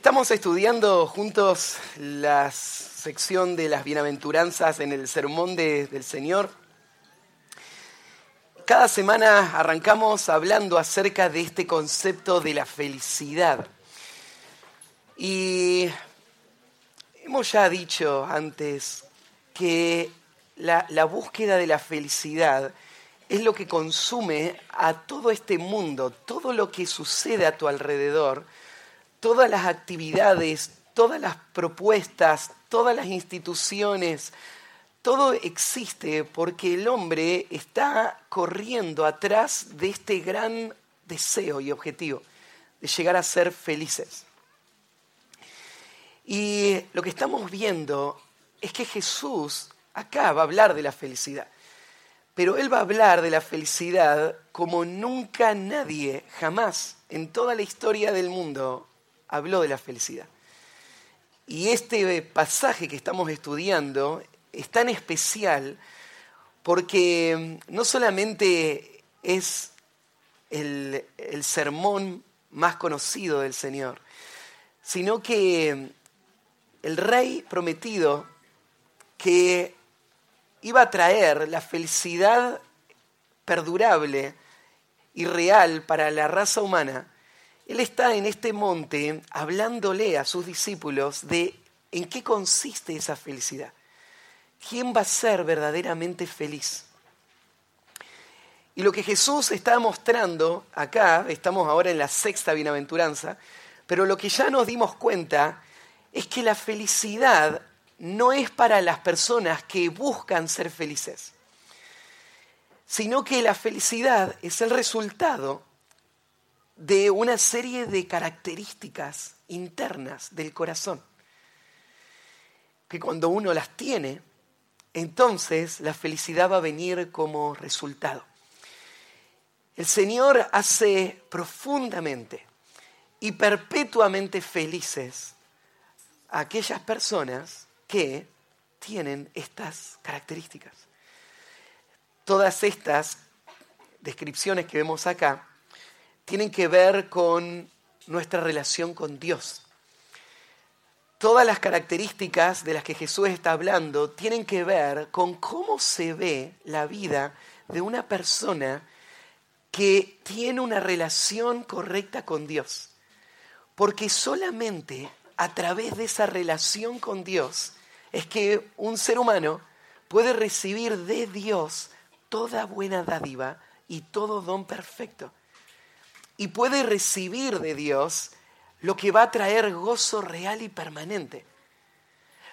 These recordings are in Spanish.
Estamos estudiando juntos la sección de las bienaventuranzas en el Sermón de- del Señor. Cada semana arrancamos hablando acerca de este concepto de la felicidad. Y hemos ya dicho antes que la búsqueda de la felicidad es lo que consume a todo este mundo, todo lo que sucede a tu alrededor, todas las actividades, todas las propuestas, todas las instituciones, todo existe porque el hombre está corriendo atrás de este gran deseo y objetivo de llegar a ser felices. Y lo que estamos viendo es que Jesús acá va a hablar de la felicidad, pero Él va a hablar de la felicidad como nunca nadie, jamás, en toda la historia del mundo, habló de la felicidad. Y este pasaje que estamos estudiando es tan especial porque no solamente es el, el sermón más conocido del Señor, sino que el rey prometido que iba a traer la felicidad perdurable y real para la raza humana, él está en este monte hablándole a sus discípulos de en qué consiste esa felicidad. ¿Quién va a ser verdaderamente feliz? Y lo que Jesús está mostrando acá, estamos ahora en la sexta bienaventuranza, pero lo que ya nos dimos cuenta es que la felicidad no es para las personas que buscan ser felices, sino que la felicidad es el resultado de una serie de características internas del corazón, que cuando uno las tiene, entonces la felicidad va a venir como resultado. El Señor hace profundamente y perpetuamente felices a aquellas personas que tienen estas características. Todas estas descripciones que vemos acá tienen que ver con nuestra relación con Dios. Todas las características de las que Jesús está hablando tienen que ver con cómo se ve la vida de una persona que tiene una relación correcta con Dios. Porque solamente a través de esa relación con Dios es que un ser humano puede recibir de Dios toda buena dádiva y todo don perfecto. Y puede recibir de Dios lo que va a traer gozo real y permanente.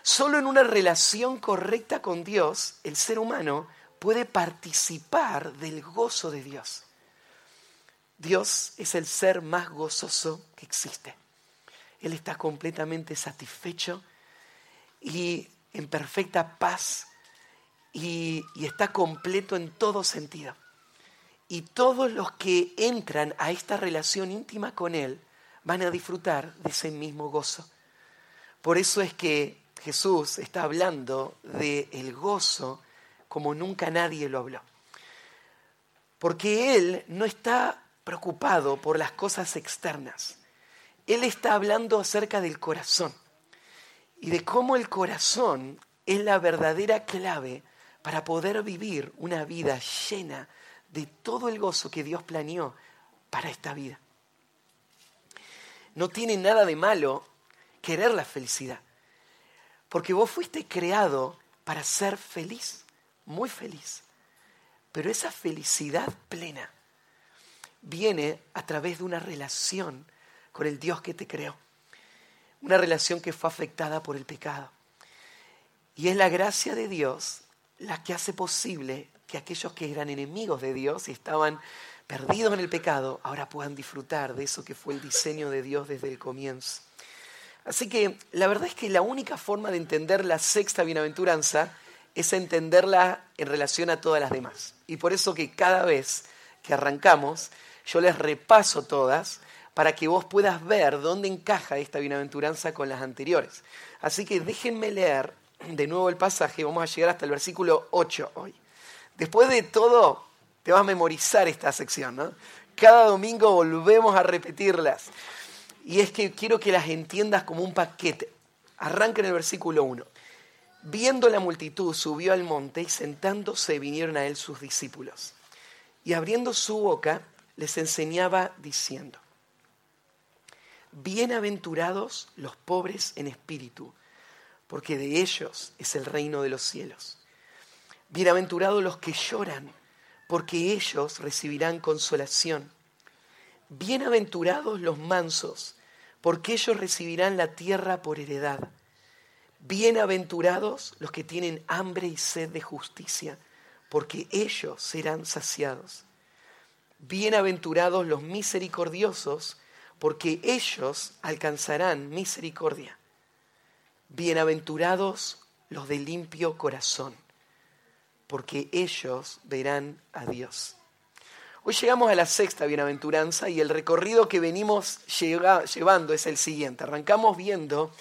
Solo en una relación correcta con Dios, el ser humano puede participar del gozo de Dios. Dios es el ser más gozoso que existe. Él está completamente satisfecho y en perfecta paz y, y, está completo en todo sentido. Y todos los que entran a esta relación íntima con Él van a disfrutar de ese mismo gozo. Por eso es que Jesús está hablando del el gozo como nunca nadie lo habló. Porque Él no está preocupado por las cosas externas. Él está hablando acerca del corazón y de cómo el corazón es la verdadera clave para poder vivir una vida llena de todo el gozo que Dios planeó para esta vida. No tiene nada de malo querer la felicidad, porque vos fuiste creado para ser feliz, muy feliz. Pero esa felicidad plena viene a través de una relación con el Dios que te creó. Una relación que fue afectada por el pecado. Y es la gracia de Dios la que hace posible que aquellos que eran enemigos de Dios y estaban perdidos en el pecado, ahora puedan disfrutar de eso que fue el diseño de Dios desde el comienzo. Así que la verdad es que la única forma de entender la sexta bienaventuranza es entenderla en relación a todas las demás. Y por eso que cada vez que arrancamos, yo les repaso todas para que vos puedas ver dónde encaja esta bienaventuranza con las anteriores. Así que déjenme leer de nuevo el pasaje, vamos a llegar hasta el versículo 8 hoy. Después de todo, te vas a memorizar esta sección, ¿no? Cada domingo volvemos a repetirlas. Y es que quiero que las entiendas como un paquete. Arranca en el versículo 1. Viendo la multitud, subió al monte y sentándose vinieron a él sus discípulos. Y abriendo su boca, les enseñaba diciendo, Bienaventurados los pobres en espíritu, porque de ellos es el reino de los cielos. Bienaventurados los que lloran, porque ellos recibirán consolación. Bienaventurados los mansos, porque ellos recibirán la tierra por heredad. Bienaventurados los que tienen hambre y sed de justicia, porque ellos serán saciados. Bienaventurados los misericordiosos, porque ellos alcanzarán misericordia. Bienaventurados los de limpio corazón, porque ellos verán a Dios. Hoy llegamos a la sexta bienaventuranza y el recorrido que venimos llevando es el siguiente. Arrancamos viendo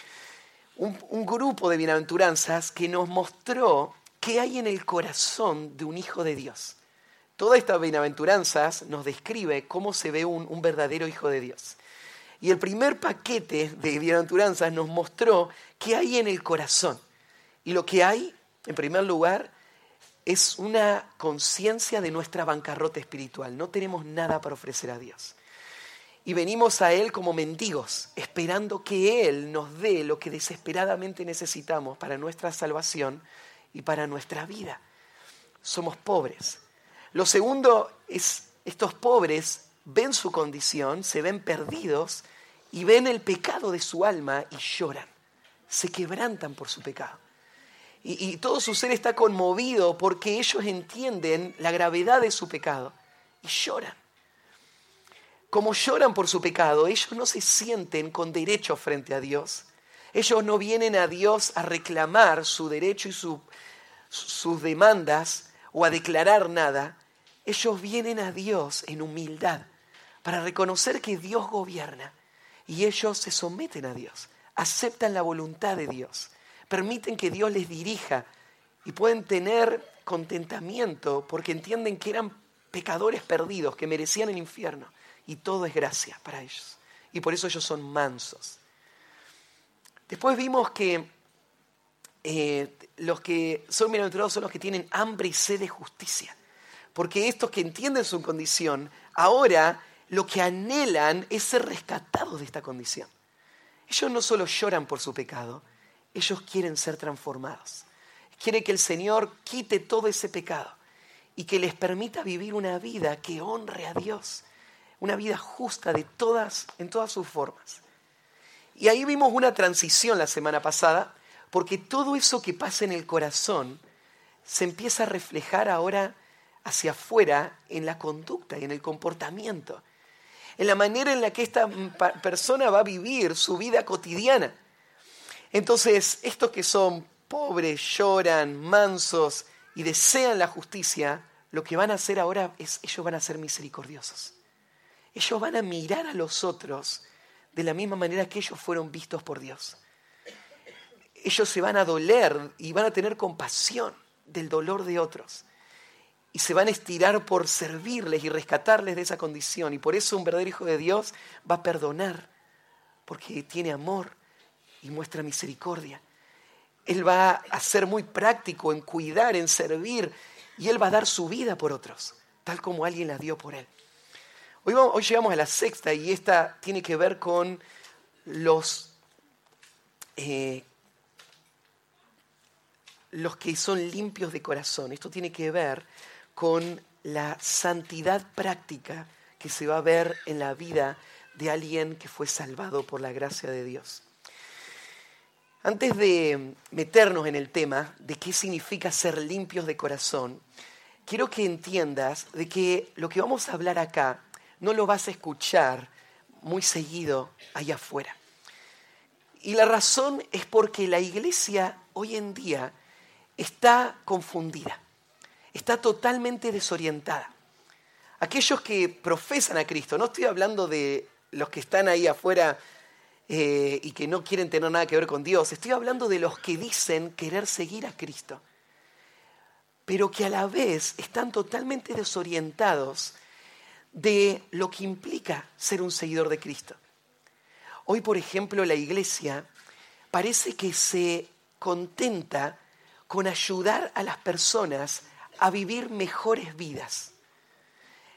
un, grupo de bienaventuranzas que nos mostró qué hay en el corazón de un hijo de Dios. Toda esta bienaventuranzas nos describe cómo se ve un, un verdadero hijo de Dios. Y el primer paquete de bienaventuranzas nos mostró qué hay en el corazón. Y lo que hay, en primer lugar, es una conciencia de nuestra bancarrota espiritual. No tenemos nada para ofrecer a Dios. Y venimos a Él como mendigos, esperando que Él nos dé lo que desesperadamente necesitamos para nuestra salvación y para nuestra vida. Somos pobres. Lo segundo es, estos pobres ven su condición, se ven perdidos y ven el pecado de su alma y lloran, se quebrantan por su pecado. Y, todo su ser está conmovido porque ellos entienden la gravedad de su pecado y lloran. Como lloran por su pecado, ellos no se sienten con derecho frente a Dios. Ellos no vienen a Dios a reclamar su derecho y sus demandas o a declarar nada. Ellos vienen a Dios en humildad para reconocer que Dios gobierna y ellos se someten a Dios, aceptan la voluntad de Dios, permiten que Dios les dirija y pueden tener contentamiento porque entienden que eran pecadores perdidos, que merecían el infierno y todo es gracia para ellos. Y por eso ellos son mansos. Después vimos que eh, los que son bienaventurados son los que tienen hambre y sed de justicia. Porque estos que entienden su condición ahora lo que anhelan es ser rescatados de esta condición. Ellos no solo lloran por su pecado, ellos quieren ser transformados. Quieren que el Señor quite todo ese pecado y que les permita vivir una vida que honre a Dios, una vida justa de todas, en todas sus formas. Y ahí vimos una transición la semana pasada, porque todo eso que pasa en el corazón se empieza a reflejar ahora hacia afuera en la conducta y en el comportamiento en la manera en la que esta persona va a vivir su vida cotidiana. Entonces, estos que son pobres, lloran, mansos y desean la justicia, lo que van a hacer ahora es, ellos van a ser misericordiosos. Ellos van a mirar a los otros de la misma manera que ellos fueron vistos por Dios. Ellos se van a doler y van a tener compasión del dolor de otros y se van a estirar por servirles y rescatarles de esa condición. Y por eso un verdadero hijo de Dios va a perdonar, porque tiene amor y muestra misericordia. Él va a ser muy práctico en cuidar, en servir, y Él va a dar su vida por otros, tal como alguien la dio por Él. Hoy, hoy llegamos a la sexta y esta tiene que ver con los, eh, los que son limpios de corazón. Esto tiene que ver con la santidad práctica que se va a ver en la vida de alguien que fue salvado por la gracia de Dios. Antes de meternos en el tema de qué significa ser limpios de corazón, quiero que entiendas de que lo que vamos a hablar acá no lo vas a escuchar muy seguido allá afuera. Y la razón es porque la iglesia hoy en día está confundida está totalmente desorientada. Aquellos que profesan a Cristo, no estoy hablando de los que están ahí afuera eh, y que no quieren tener nada que ver con Dios, estoy hablando de los que dicen querer seguir a Cristo, pero que a la vez están totalmente desorientados de lo que implica ser un seguidor de Cristo. Hoy, por ejemplo, la iglesia parece que se contenta con ayudar a las personas a vivir mejores vidas.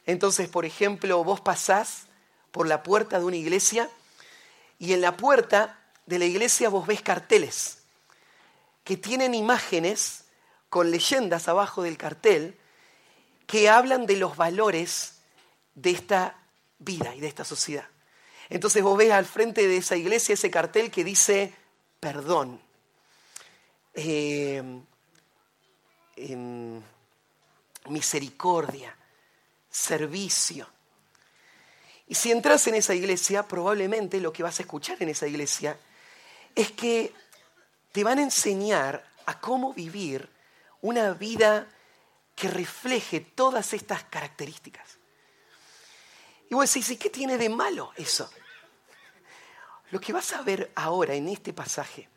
Entonces, por ejemplo, vos pasás por la puerta de una iglesia y en la puerta de la iglesia vos ves carteles que tienen imágenes con leyendas abajo del cartel que hablan de los valores de esta vida y de esta sociedad. Entonces vos ves al frente de esa iglesia ese cartel que dice perdón, eh, misericordia, servicio. Y si entras en esa iglesia, probablemente lo que vas a escuchar en esa iglesia es que te van a enseñar a cómo vivir una vida que refleje todas estas características. Y vos decís, ¿y qué tiene de malo eso? Lo que vas a ver ahora en este pasaje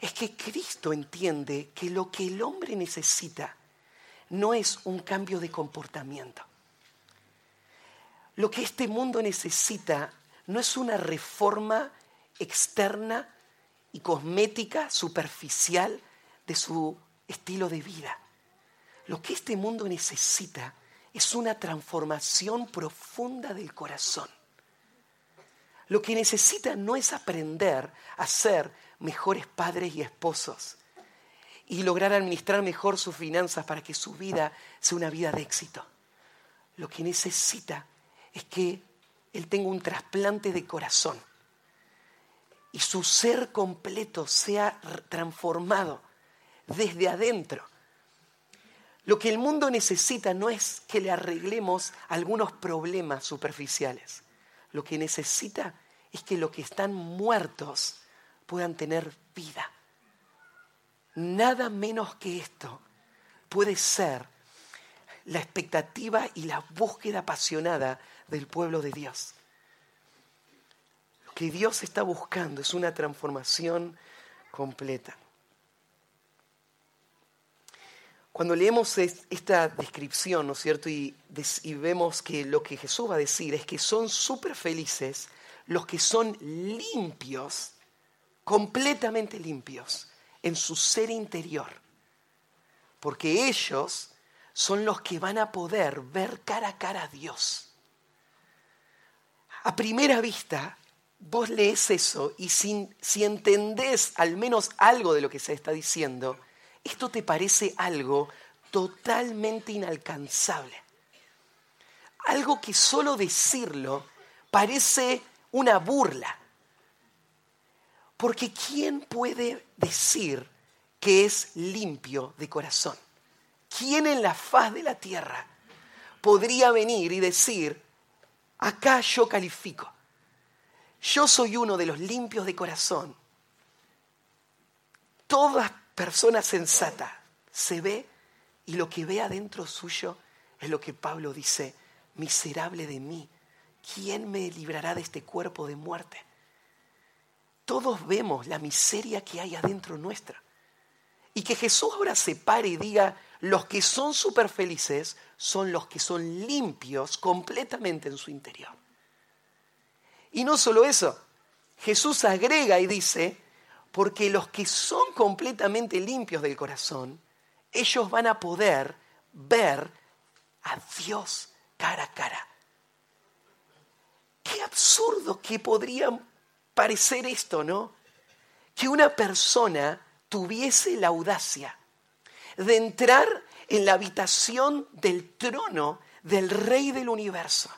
es que Cristo entiende que lo que el hombre necesita no es un cambio de comportamiento. Lo que este mundo necesita no es una reforma externa y cosmética, superficial de su estilo de vida. Lo que este mundo necesita es una transformación profunda del corazón. Lo que necesita no es aprender a ser mejores padres y esposos y lograr administrar mejor sus finanzas para que su vida sea una vida de éxito. Lo que necesita es que él tenga un trasplante de corazón y su ser completo sea transformado desde adentro. Lo que el mundo necesita no es que le arreglemos algunos problemas superficiales. Lo que necesita es que los que están muertos puedan tener vida. Nada menos que esto puede ser la expectativa y la búsqueda apasionada del pueblo de Dios. Lo que Dios está buscando es una transformación completa. Cuando leemos esta descripción, ¿no es cierto? Y, vemos que lo que Jesús va a decir es que son súper felices los que son limpios, completamente limpios, en su ser interior. Porque ellos son los que van a poder ver cara a cara a Dios. A primera vista, vos lees eso y si, si entendés al menos algo de lo que se está diciendo, esto te parece algo totalmente inalcanzable. Algo que solo decirlo parece una burla. Porque ¿quién puede decir que es limpio de corazón? ¿Quién en la faz de la tierra podría venir y decir, acá yo califico? Yo soy uno de los limpios de corazón. Toda persona sensata se ve y lo que ve adentro suyo es lo que Pablo dice, miserable de mí, ¿quién me librará de este cuerpo de muerte? Todos vemos la miseria que hay adentro nuestra. Y que Jesús ahora se pare y diga, los que son súper felices son los que son limpios completamente en su interior. Y no solo eso, Jesús agrega y dice, porque los que son completamente limpios del corazón, ellos van a poder ver a Dios cara a cara. Qué absurdo que podría parecer esto, ¿no? Que una persona tuviese la audacia de entrar en la habitación del trono del Rey del universo,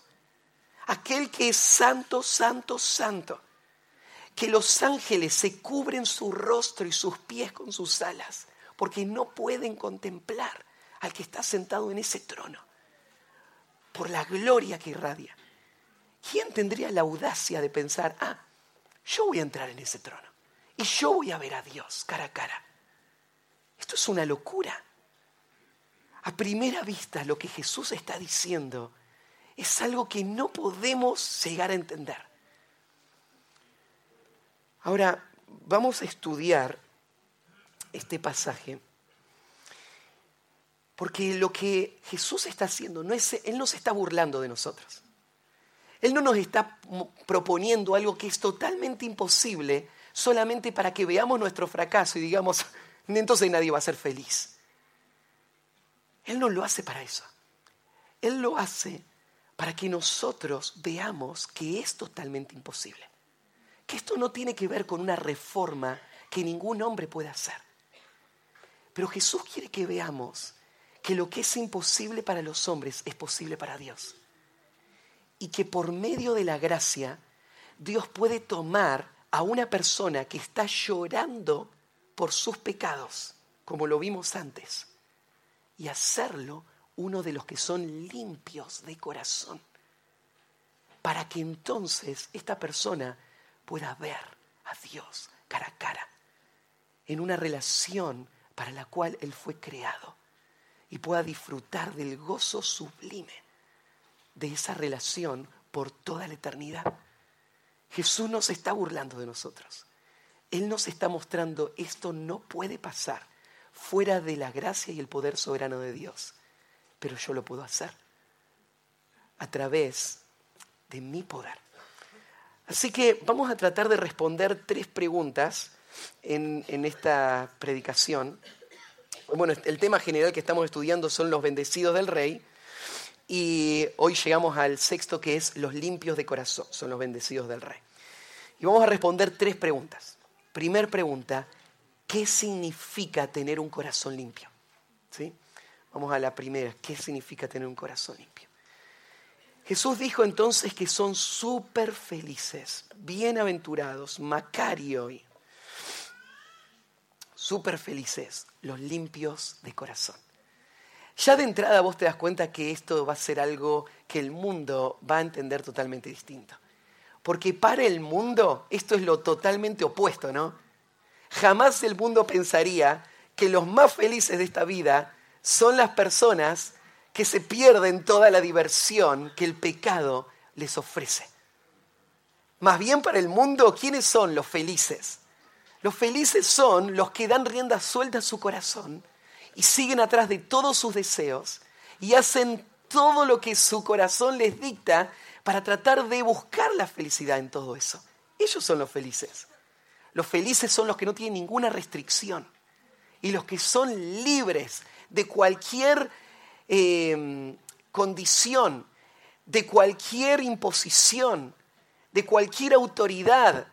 aquel que es santo, santo, santo, que los ángeles se cubren su rostro y sus pies con sus alas, porque no pueden contemplar al que está sentado en ese trono, por la gloria que irradia. ¿Quién tendría la audacia de pensar, ah, yo voy a entrar en ese trono y yo voy a ver a Dios cara a cara? Esto es una locura. A primera vista lo que Jesús está diciendo es algo que no podemos llegar a entender. Ahora, vamos a estudiar este pasaje porque lo que Jesús está haciendo, no es, Él no se está burlando de nosotros. Él no nos está proponiendo algo que es totalmente imposible solamente para que veamos nuestro fracaso y digamos, entonces nadie va a ser feliz. Él no lo hace para eso. Él lo hace para que nosotros veamos que es totalmente imposible. Que esto no tiene que ver con una reforma que ningún hombre puede hacer. Pero Jesús quiere que veamos que lo que es imposible para los hombres es posible para Dios. Y que por medio de la gracia Dios puede tomar a una persona que está llorando por sus pecados, como lo vimos antes, y hacerlo uno de los que son limpios de corazón, para que entonces esta persona pueda ver a Dios cara a cara, en una relación para la cual Él fue creado, y pueda disfrutar del gozo sublime de esa relación por toda la eternidad. Jesús no se está burlando de nosotros. Él nos está mostrando esto no puede pasar fuera de la gracia y el poder soberano de Dios pero yo lo puedo hacer a través de mi poder. Así que vamos a tratar de responder tres preguntas en, esta predicación. Bueno, el tema general que estamos estudiando son los bendecidos del rey y hoy llegamos al sexto que es los limpios de corazón, son los bendecidos del rey. Y vamos a responder tres preguntas. Primer pregunta, ¿qué significa tener un corazón limpio? ¿Sí? Vamos a la primera. ¿Qué significa tener un corazón limpio? Jesús dijo entonces que son súper felices, bienaventurados, Macario, súper felices, los limpios de corazón. Ya de entrada vos te das cuenta que esto va a ser algo que el mundo va a entender totalmente distinto. Porque para el mundo esto es lo totalmente opuesto, ¿no? Jamás el mundo pensaría que los más felices de esta vida son las personas que se pierden toda la diversión que el pecado les ofrece. Más bien para el mundo, ¿quiénes son los felices? Los felices son los que dan rienda suelta a su corazón y siguen atrás de todos sus deseos y hacen todo lo que su corazón les dicta para tratar de buscar la felicidad en todo eso. Ellos son los felices. Los felices son los que no tienen ninguna restricción y los que son libres de cualquier em, condición, de cualquier imposición, de cualquier autoridad,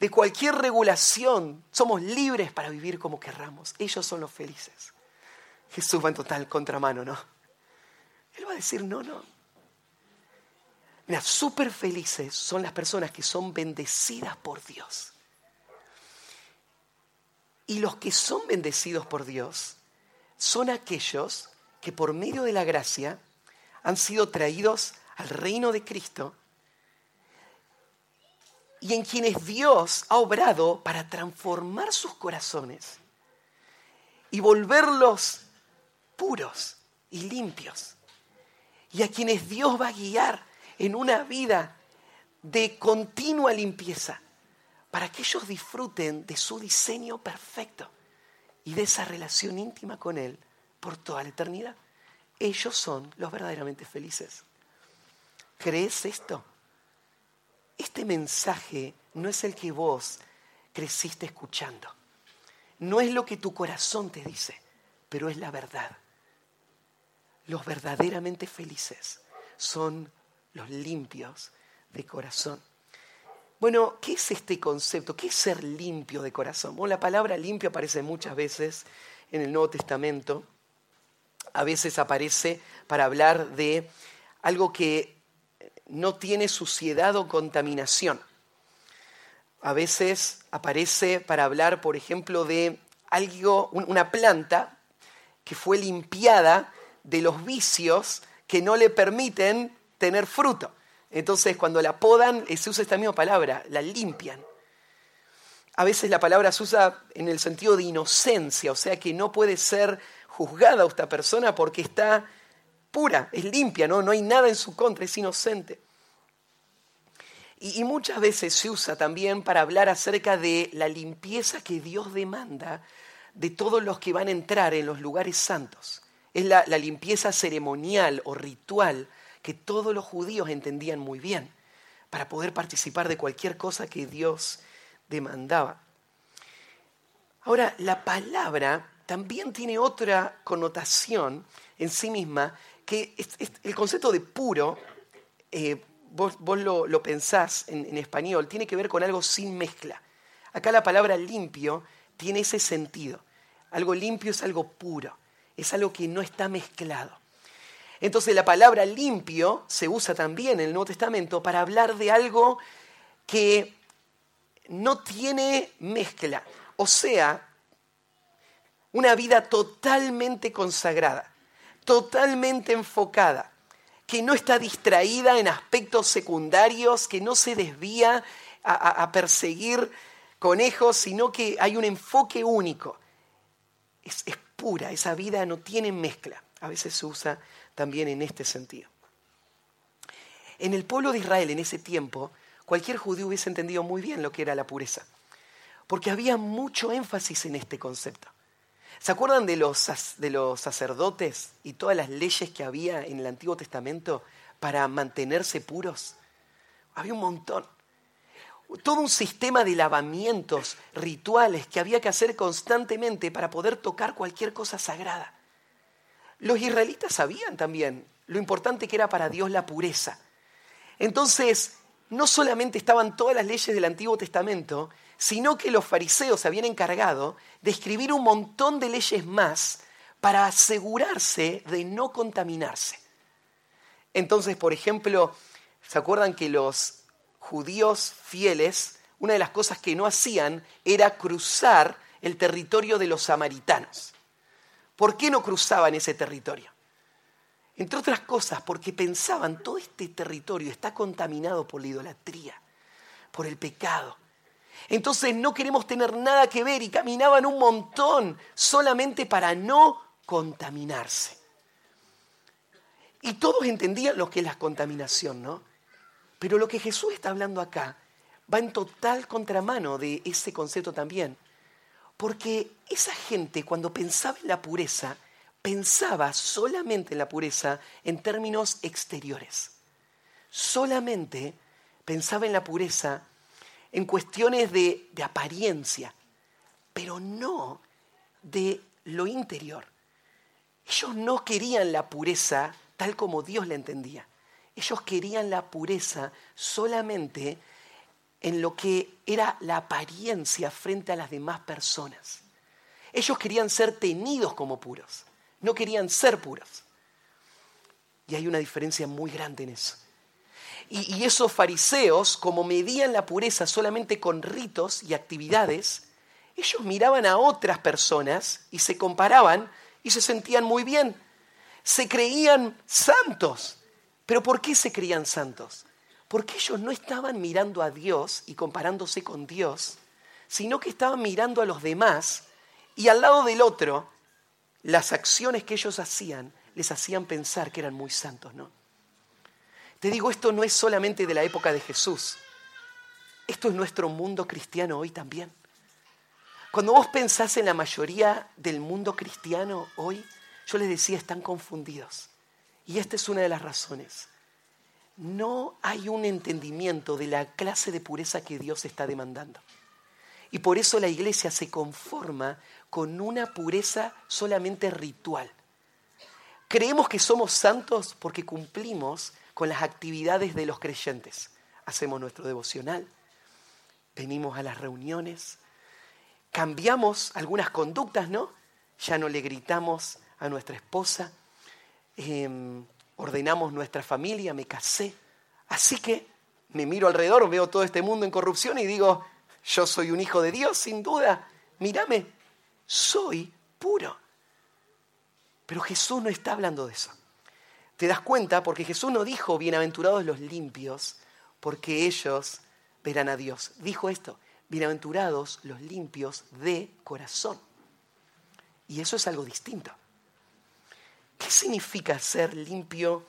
de cualquier regulación. Somos libres para vivir como querramos. Ellos son los felices. Jesús va en total contramano, ¿no? Él va a decir, no, no. Mira, súper felices son las personas que son bendecidas por Dios. Y los que son bendecidos por Dios son aquellos que por medio de la gracia han sido traídos al reino de Cristo y en quienes Dios ha obrado para transformar sus corazones y volverlos puros y limpios. Y a quienes Dios va a guiar en una vida de continua limpieza para que ellos disfruten de su diseño perfecto y de esa relación íntima con Él por toda la eternidad. Ellos son los verdaderamente felices. ¿Crees esto? Este mensaje no es el que vos creciste escuchando. No es lo que tu corazón te dice, pero es la verdad. Los verdaderamente felices son los limpios de corazón. Bueno, ¿qué es este concepto? ¿Qué es ser limpio de corazón? Bueno, la palabra limpio aparece muchas veces en el Nuevo Testamento. A veces aparece para hablar de algo que no tiene suciedad o contaminación. A veces aparece para hablar, por ejemplo, de algo, una planta que fue limpiada de los vicios que no le permiten tener fruto. Entonces, cuando la podan, eh, se usa esta misma palabra, la limpian. A veces la palabra se usa en el sentido de inocencia, o sea que no puede ser juzgada esta persona porque está pura, es limpia, ¿no? no hay nada en su contra, es inocente. Y, muchas veces se usa también para hablar acerca de la limpieza que Dios demanda de todos los que van a entrar en los lugares santos. Es la, la limpieza ceremonial o ritual que todos los judíos entendían muy bien para poder participar de cualquier cosa que Dios demandaba. Ahora, la palabra también tiene otra connotación en sí misma, que el concepto de puro, eh, vos, lo, pensás en español, tiene que ver con algo sin mezcla. Acá la palabra limpio tiene ese sentido. Algo limpio es algo puro, es algo que no está mezclado. Entonces la palabra limpio se usa también en el Nuevo Testamento para hablar de algo que no tiene mezcla. O sea, una vida totalmente consagrada, totalmente enfocada, que no está distraída en aspectos secundarios, que no se desvía a, perseguir conejos, sino que hay un enfoque único. Es, es pura, esa vida no tiene mezcla. A veces se usa también en este sentido. En el pueblo de Israel en ese tiempo, cualquier judío hubiese entendido muy bien lo que era la pureza, porque había mucho énfasis en este concepto. ¿Se acuerdan de los, de los sacerdotes y todas las leyes que había en el Antiguo Testamento para mantenerse puros? Había un montón. Todo un sistema de lavamientos, rituales que había que hacer constantemente para poder tocar cualquier cosa sagrada. Los israelitas sabían también lo importante que era para Dios la pureza. Entonces, no solamente estaban todas las leyes del Antiguo Testamento, sino que los fariseos se habían encargado de escribir un montón de leyes más para asegurarse de no contaminarse. Entonces, por ejemplo, ¿se acuerdan que los judíos fieles, una de las cosas que no hacían era cruzar el territorio de los samaritanos? ¿Por qué no cruzaban ese territorio? Entre otras cosas, porque pensaban, todo este territorio está contaminado por la idolatría, por el pecado. Entonces no queremos tener nada que ver y caminaban un montón solamente para no contaminarse. Y todos entendían lo que es la contaminación, ¿no? Pero lo que Jesús está hablando acá va en total contramano de ese concepto también. Porque esa gente cuando pensaba en la pureza, pensaba solamente en la pureza en términos exteriores. Solamente pensaba en la pureza en cuestiones de, apariencia, pero no de lo interior. Ellos no querían la pureza tal como Dios la entendía. Ellos querían la pureza solamente en lo que era la apariencia frente a las demás personas. Ellos querían ser tenidos como puros, no querían ser puros. Y hay una diferencia muy grande en eso. Y, esos fariseos, como medían la pureza solamente con ritos y actividades, ellos miraban a otras personas y se comparaban y se sentían muy bien. Se creían santos. ¿Pero por qué se creían santos? Porque ellos no estaban mirando a Dios y comparándose con Dios, sino que estaban mirando a los demás y al lado del otro, las acciones que ellos hacían les hacían pensar que eran muy santos, ¿no? Te digo, esto no es solamente de la época de Jesús. Esto es nuestro mundo cristiano hoy también. Cuando vos pensás en la mayoría del mundo cristiano hoy, yo les decía, están confundidos. Y esta es una de las razones no hay un entendimiento de la clase de pureza que Dios está demandando. Y por eso la iglesia se conforma con una pureza solamente ritual. Creemos que somos santos porque cumplimos con las actividades de los creyentes. Hacemos nuestro devocional, venimos a las reuniones, cambiamos algunas conductas, ¿no? Ya no le gritamos a nuestra esposa, em, ordenamos nuestra familia, me casé. Así que me miro alrededor, veo todo este mundo en corrupción y digo, yo soy un hijo de Dios, sin duda. Mírame, soy puro. Pero Jesús no está hablando de eso. ¿Te das cuenta? Porque Jesús no dijo, bienaventurados los limpios, porque ellos verán a Dios. Dijo esto, bienaventurados los limpios de corazón. Y eso es algo distinto. ¿Qué significa ser limpio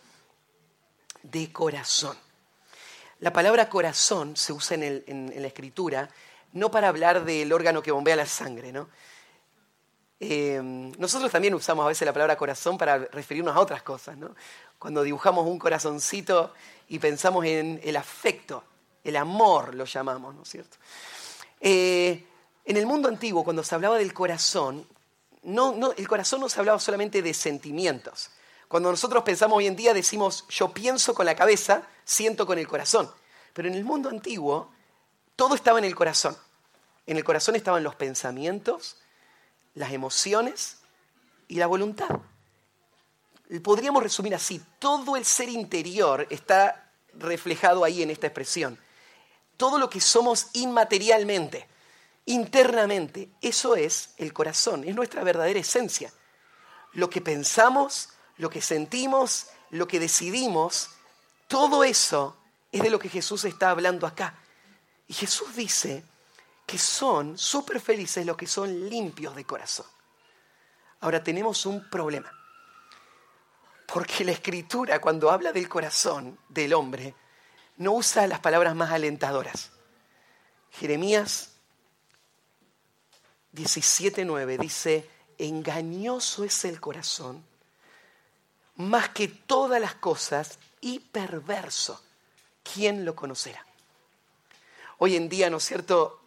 de corazón? La palabra corazón se usa en, la escritura no para hablar del órgano que bombea la sangre, ¿no? Eh, nosotros también usamos a veces la palabra corazón para referirnos a otras cosas, ¿no? Cuando dibujamos un corazoncito y pensamos en el afecto, el amor lo llamamos, ¿no es cierto? Eh, en el mundo antiguo, cuando se hablaba del corazón, el corazón no se hablaba solamente de sentimientos. Cuando nosotros pensamos hoy en día decimos yo pienso con la cabeza, siento con el corazón. Pero en el mundo antiguo todo estaba en el corazón. En el corazón estaban los pensamientos, las emociones y la voluntad. Podríamos resumir así, todo el ser interior está reflejado ahí en esta expresión. Todo lo que somos inmaterialmente, internamente, eso es el corazón, es nuestra verdadera esencia. Lo que pensamos, lo que sentimos, lo que decidimos, todo eso es de lo que Jesús está hablando acá. Y Jesús dice que son súper felices los que son limpios de corazón. Ahora tenemos un problema. Porque la escritura cuando habla del corazón del hombre no usa las palabras más alentadoras. Jeremías 17.9 dice, engañoso es el corazón más que todas las cosas y perverso. ¿Quién lo conocerá? Hoy en día, ¿no es cierto?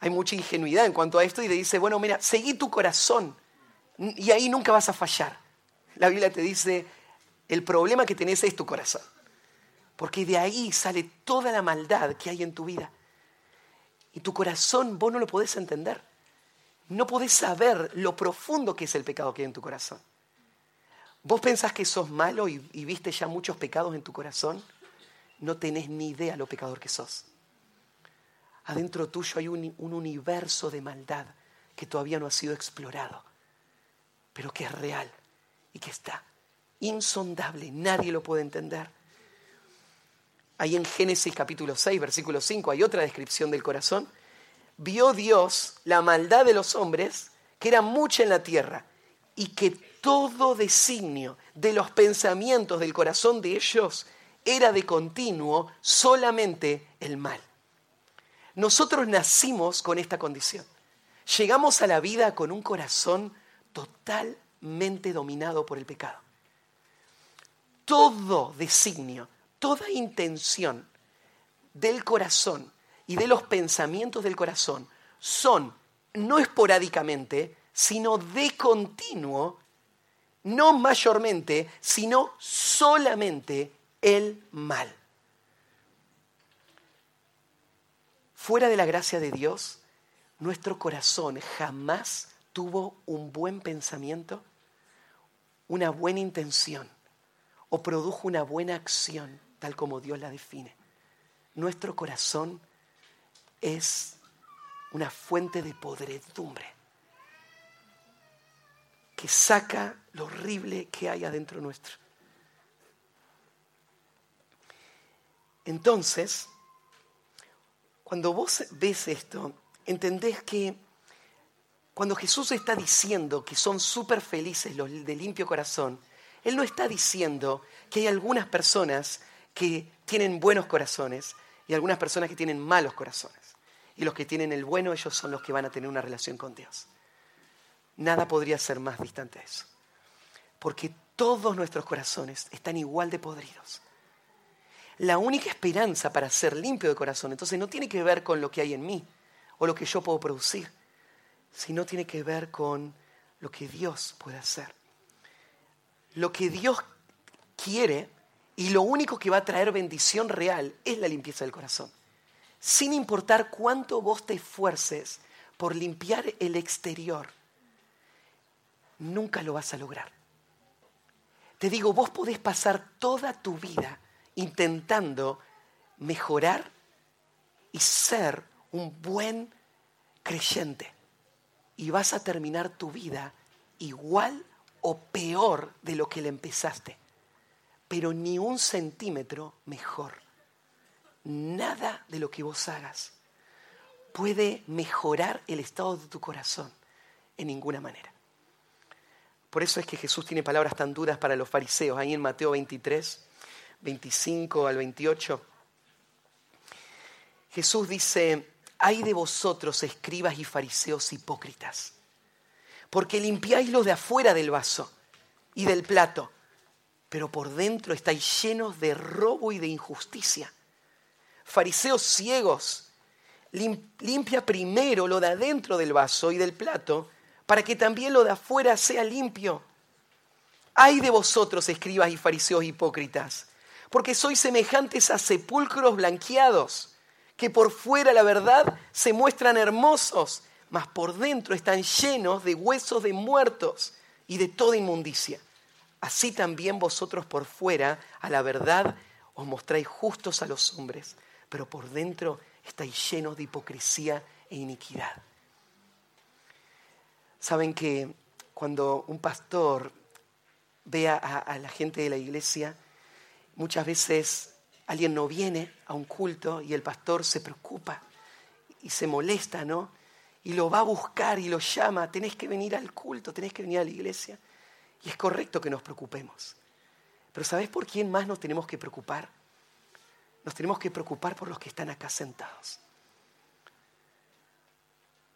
Hay mucha ingenuidad en cuanto a esto y te dice, bueno, mira, seguí tu corazón y ahí nunca vas a fallar. La Biblia te dice, el problema que tenés es tu corazón, porque de ahí sale toda la maldad que hay en tu vida. Y tu corazón vos no lo podés entender. No podés saber lo profundo que es el pecado que hay en tu corazón. ¿Vos pensás que sos malo y, y viste ya muchos pecados en tu corazón? No tenés ni idea lo pecador que sos. Adentro tuyo hay un, un universo de maldad que todavía no ha sido explorado, pero que es real y que está insondable, nadie lo puede entender. Ahí en Génesis capítulo 6, versículo 5, hay otra descripción del corazón. Vio Dios la maldad de los hombres, que era mucha en la tierra, y que todo designio de los pensamientos del corazón de ellos era de continuo solamente el mal. Nosotros nacimos con esta condición. Llegamos a la vida con un corazón totalmente dominado por el pecado. Todo designio, toda intención del corazón y de los pensamientos del corazón son no esporádicamente, sino de continuo, no mayormente, sino solamente el mal. Fuera de la gracia de Dios, nuestro corazón jamás tuvo un buen pensamiento, una buena intención o produjo una buena acción tal como Dios la define. Nuestro corazón es una fuente de podredumbre que saca lo horrible que hay adentro nuestro. Entonces, cuando vos ves esto, entendés que cuando Jesús está diciendo que son súper felices los de limpio corazón, Él no está diciendo que hay algunas personas que tienen buenos corazones y algunas personas que tienen malos corazones. Y los que tienen el bueno, ellos son los que van a tener una relación con Dios. Nada podría ser más distante de eso. Porque todos nuestros corazones están igual de podridos. La única esperanza para ser limpio de corazón, entonces no tiene que ver con lo que hay en mí o lo que yo puedo producir, sino tiene que ver con lo que Dios puede hacer. Lo que Dios quiere y lo único que va a traer bendición real es la limpieza del corazón. Sin importar cuánto vos te esfuerces por limpiar el exterior, nunca lo vas a lograr. Te digo, vos podés pasar toda tu vida intentando mejorar y ser un buen creyente. Y vas a terminar tu vida igual o peor de lo que le empezaste. Pero ni un centímetro mejor. Nada de lo que vos hagas puede mejorar el estado de tu corazón en ninguna manera. Por eso es que Jesús tiene palabras tan duras para los fariseos. Ahí en Mateo 23, 25 al 28. Jesús dice, hay de vosotros escribas y fariseos hipócritas, porque limpiáis lo de afuera del vaso y del plato, pero por dentro estáis llenos de robo y de injusticia. Fariseos ciegos, limpia primero lo de adentro del vaso y del plato, para que también lo de afuera sea limpio. Ay de vosotros, escribas y fariseos hipócritas, porque sois semejantes a sepulcros blanqueados, que por fuera la verdad se muestran hermosos, mas por dentro están llenos de huesos de muertos y de toda inmundicia. Así también vosotros por fuera, a la verdad, os mostráis justos a los hombres, pero por dentro estáis llenos de hipocresía e iniquidad. Saben que cuando un pastor ve a, a, la gente de la iglesia, muchas veces alguien no viene a un culto y el pastor se preocupa y se molesta, ¿no? Y lo va a buscar y lo llama, tenés que venir al culto, tenés que venir a la iglesia. Y es correcto que nos preocupemos. Pero ¿sabés por quién más nos tenemos que preocupar? Nos tenemos que preocupar por los que están acá sentados.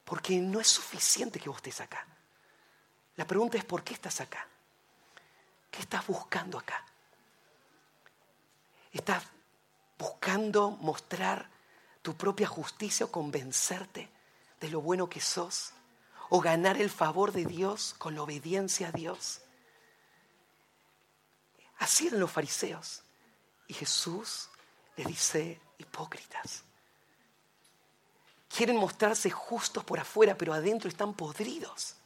Porque no es suficiente que vos estés acá. La pregunta es, ¿por qué estás acá? ¿Qué estás buscando acá? ¿Estás buscando mostrar tu propia justicia o convencerte de lo bueno que sos? ¿O ganar el favor de Dios con la obediencia a Dios? Así eran los fariseos. Y Jesús les dice, hipócritas. Quieren mostrarse justos por afuera, pero adentro están podridos.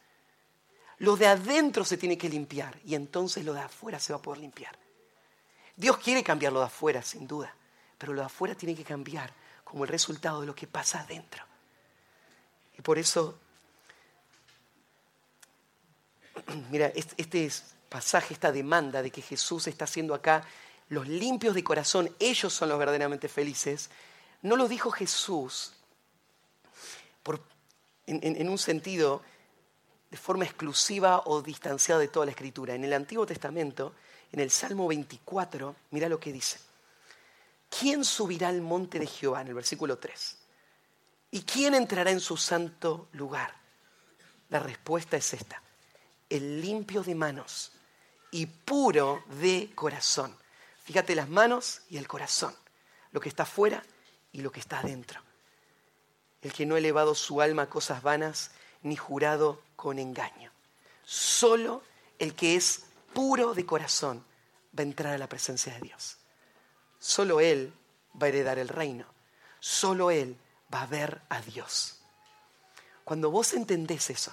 Lo de adentro se tiene que limpiar y entonces lo de afuera se va a poder limpiar. Dios quiere cambiar lo de afuera, sin duda, pero lo de afuera tiene que cambiar como el resultado de lo que pasa adentro. Y por eso, mira, este pasaje, esta demanda de que Jesús está haciendo acá, los limpios de corazón, ellos son los verdaderamente felices, no lo dijo Jesús en un sentido de forma exclusiva o distanciada de toda la escritura. En el Antiguo Testamento, en el Salmo 24, mira lo que dice. ¿Quién subirá al monte de Jehová? En el versículo 3. ¿Y quién entrará en su santo lugar? La respuesta es esta. El limpio de manos y puro de corazón. Fíjate las manos y el corazón. Lo que está fuera y lo que está adentro. El que no ha elevado su alma a cosas vanas ni jurado con engaño. Solo el que es puro de corazón va a entrar a la presencia de Dios. Solo Él va a heredar el reino. Solo Él va a ver a Dios. Cuando vos entendés eso,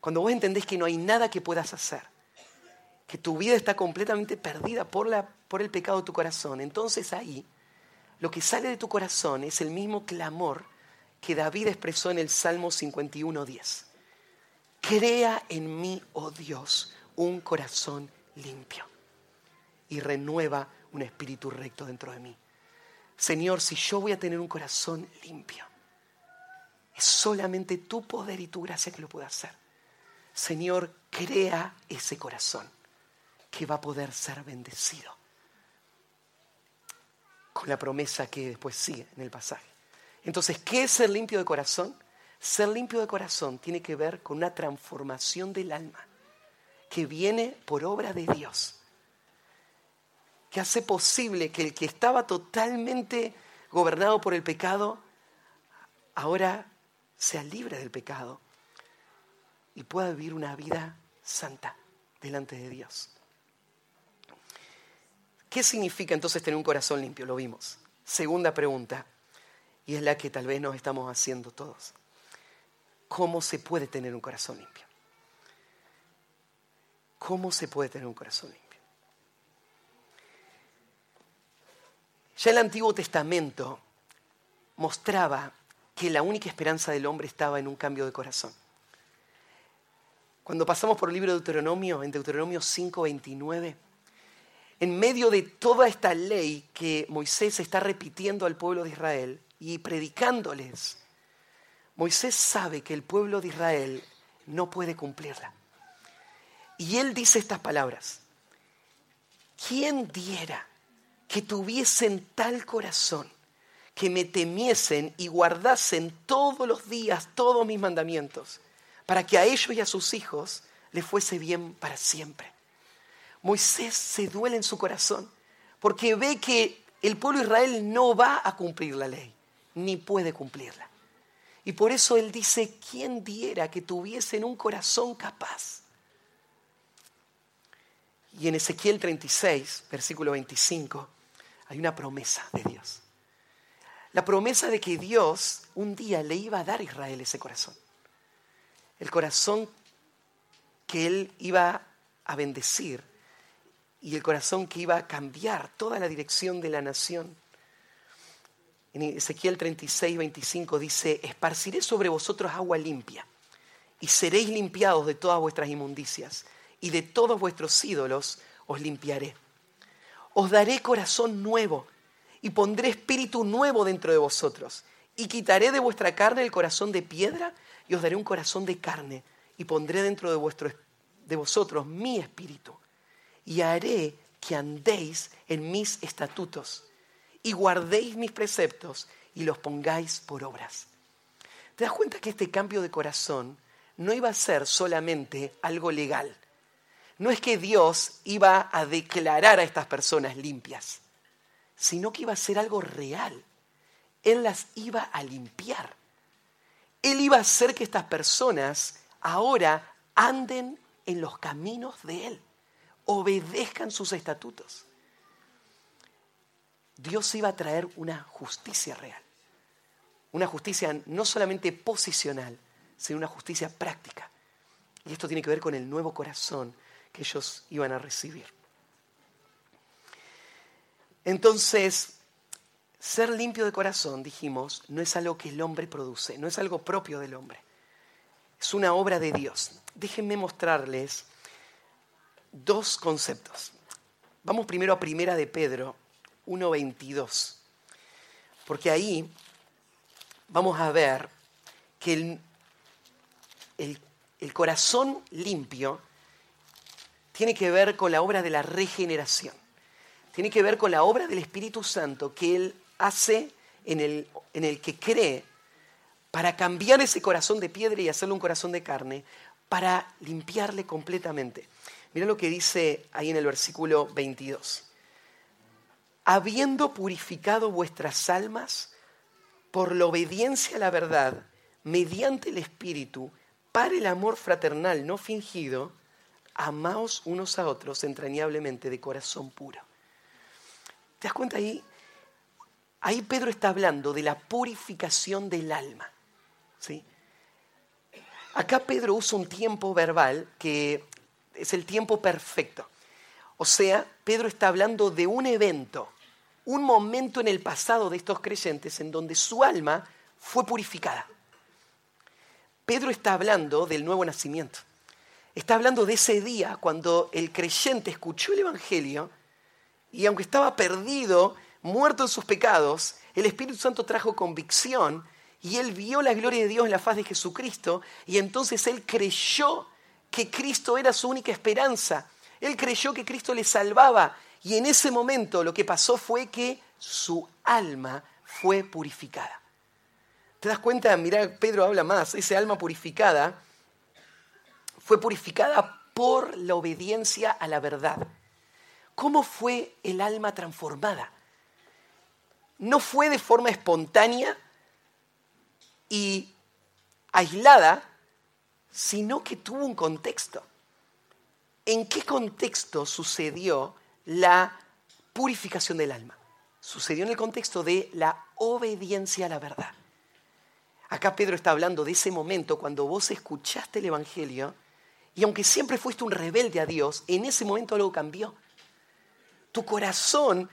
cuando vos entendés que no hay nada que puedas hacer, que tu vida está completamente perdida por, la, por el pecado de tu corazón, entonces ahí lo que sale de tu corazón es el mismo clamor que David expresó en el Salmo 51.10. Crea en mí, oh Dios, un corazón limpio y renueva un espíritu recto dentro de mí. Señor, si yo voy a tener un corazón limpio, es solamente tu poder y tu gracia que lo puede hacer. Señor, crea ese corazón que va a poder ser bendecido. Con la promesa que después sigue en el pasaje. Entonces, ¿qué es ser limpio de corazón? Ser limpio de corazón tiene que ver con una transformación del alma que viene por obra de Dios, que hace posible que el que estaba totalmente gobernado por el pecado, ahora sea libre del pecado y pueda vivir una vida santa delante de Dios. ¿Qué significa entonces tener un corazón limpio? Lo vimos. Segunda pregunta, y es la que tal vez nos estamos haciendo todos. ¿Cómo se puede tener un corazón limpio? ¿Cómo se puede tener un corazón limpio? Ya el Antiguo Testamento mostraba que la única esperanza del hombre estaba en un cambio de corazón. Cuando pasamos por el libro de Deuteronomio, en Deuteronomio 5:29, en medio de toda esta ley que Moisés está repitiendo al pueblo de Israel, y predicándoles, Moisés sabe que el pueblo de Israel no puede cumplirla. Y él dice estas palabras, ¿quién diera que tuviesen tal corazón que me temiesen y guardasen todos los días todos mis mandamientos para que a ellos y a sus hijos les fuese bien para siempre. Moisés se duele en su corazón porque ve que el pueblo de Israel no va a cumplir la ley, ni puede cumplirla. Y por eso él dice, ¿quién diera que tuviesen un corazón capaz? Y en Ezequiel 36, versículo 25, hay una promesa de Dios. La promesa de que Dios un día le iba a dar a Israel ese corazón. El corazón que él iba a bendecir y el corazón que iba a cambiar toda la dirección de la nación. En Ezequiel 36, 25 dice, esparciré sobre vosotros agua limpia y seréis limpiados de todas vuestras inmundicias y de todos vuestros ídolos os limpiaré. Os daré corazón nuevo y pondré espíritu nuevo dentro de vosotros y quitaré de vuestra carne el corazón de piedra y os daré un corazón de carne y pondré dentro de, vuestro, de vosotros mi espíritu y haré que andéis en mis estatutos y guardéis mis preceptos y los pongáis por obras. ¿Te das cuenta que este cambio de corazón no iba a ser solamente algo legal? No es que Dios iba a declarar a estas personas limpias, sino que iba a ser algo real. Él las iba a limpiar. Él iba a hacer que estas personas ahora anden en los caminos de Él, obedezcan sus estatutos. Dios iba a traer una justicia real, una justicia no solamente posicional, sino una justicia práctica. Y esto tiene que ver con el nuevo corazón que ellos iban a recibir. Entonces, ser limpio de corazón, dijimos, no es algo que el hombre produce, no es algo propio del hombre. Es una obra de Dios. Déjenme mostrarles dos conceptos. Vamos primero a Primera de Pedro 1.22, porque ahí vamos a ver que el, el, el corazón limpio tiene que ver con la obra de la regeneración, tiene que ver con la obra del Espíritu Santo que Él hace en el, en el que cree para cambiar ese corazón de piedra y hacerle un corazón de carne, para limpiarle completamente. Mira lo que dice ahí en el versículo 22. Habiendo purificado vuestras almas por la obediencia a la verdad, mediante el Espíritu, para el amor fraternal no fingido, amaos unos a otros entrañablemente de corazón puro. ¿Te das cuenta ahí? Ahí Pedro está hablando de la purificación del alma. Acá Pedro usa un tiempo verbal que es el tiempo perfecto. O sea, Pedro está hablando de un evento, un momento en el pasado de estos creyentes en donde su alma fue purificada. Pedro está hablando del nuevo nacimiento. Está hablando de ese día cuando el creyente escuchó el Evangelio y aunque estaba perdido, muerto en sus pecados, el Espíritu Santo trajo convicción y él vio la gloria de Dios en la faz de Jesucristo y entonces él creyó que Cristo era su única esperanza. Él creyó que Cristo le salvaba y en ese momento lo que pasó fue que su alma fue purificada. ¿Te das cuenta? Mirá, Pedro habla más. Ese alma purificada fue purificada por la obediencia a la verdad. ¿Cómo fue el alma transformada? No fue de forma espontánea, y aislada, sino que tuvo un contexto. ¿En qué contexto sucedió la purificación del alma? Sucedió en el contexto de la obediencia a la verdad. Acá Pedro está hablando de ese momento cuando vos escuchaste el Evangelio y aunque siempre fuiste un rebelde a Dios, en ese momento algo cambió. Tu corazón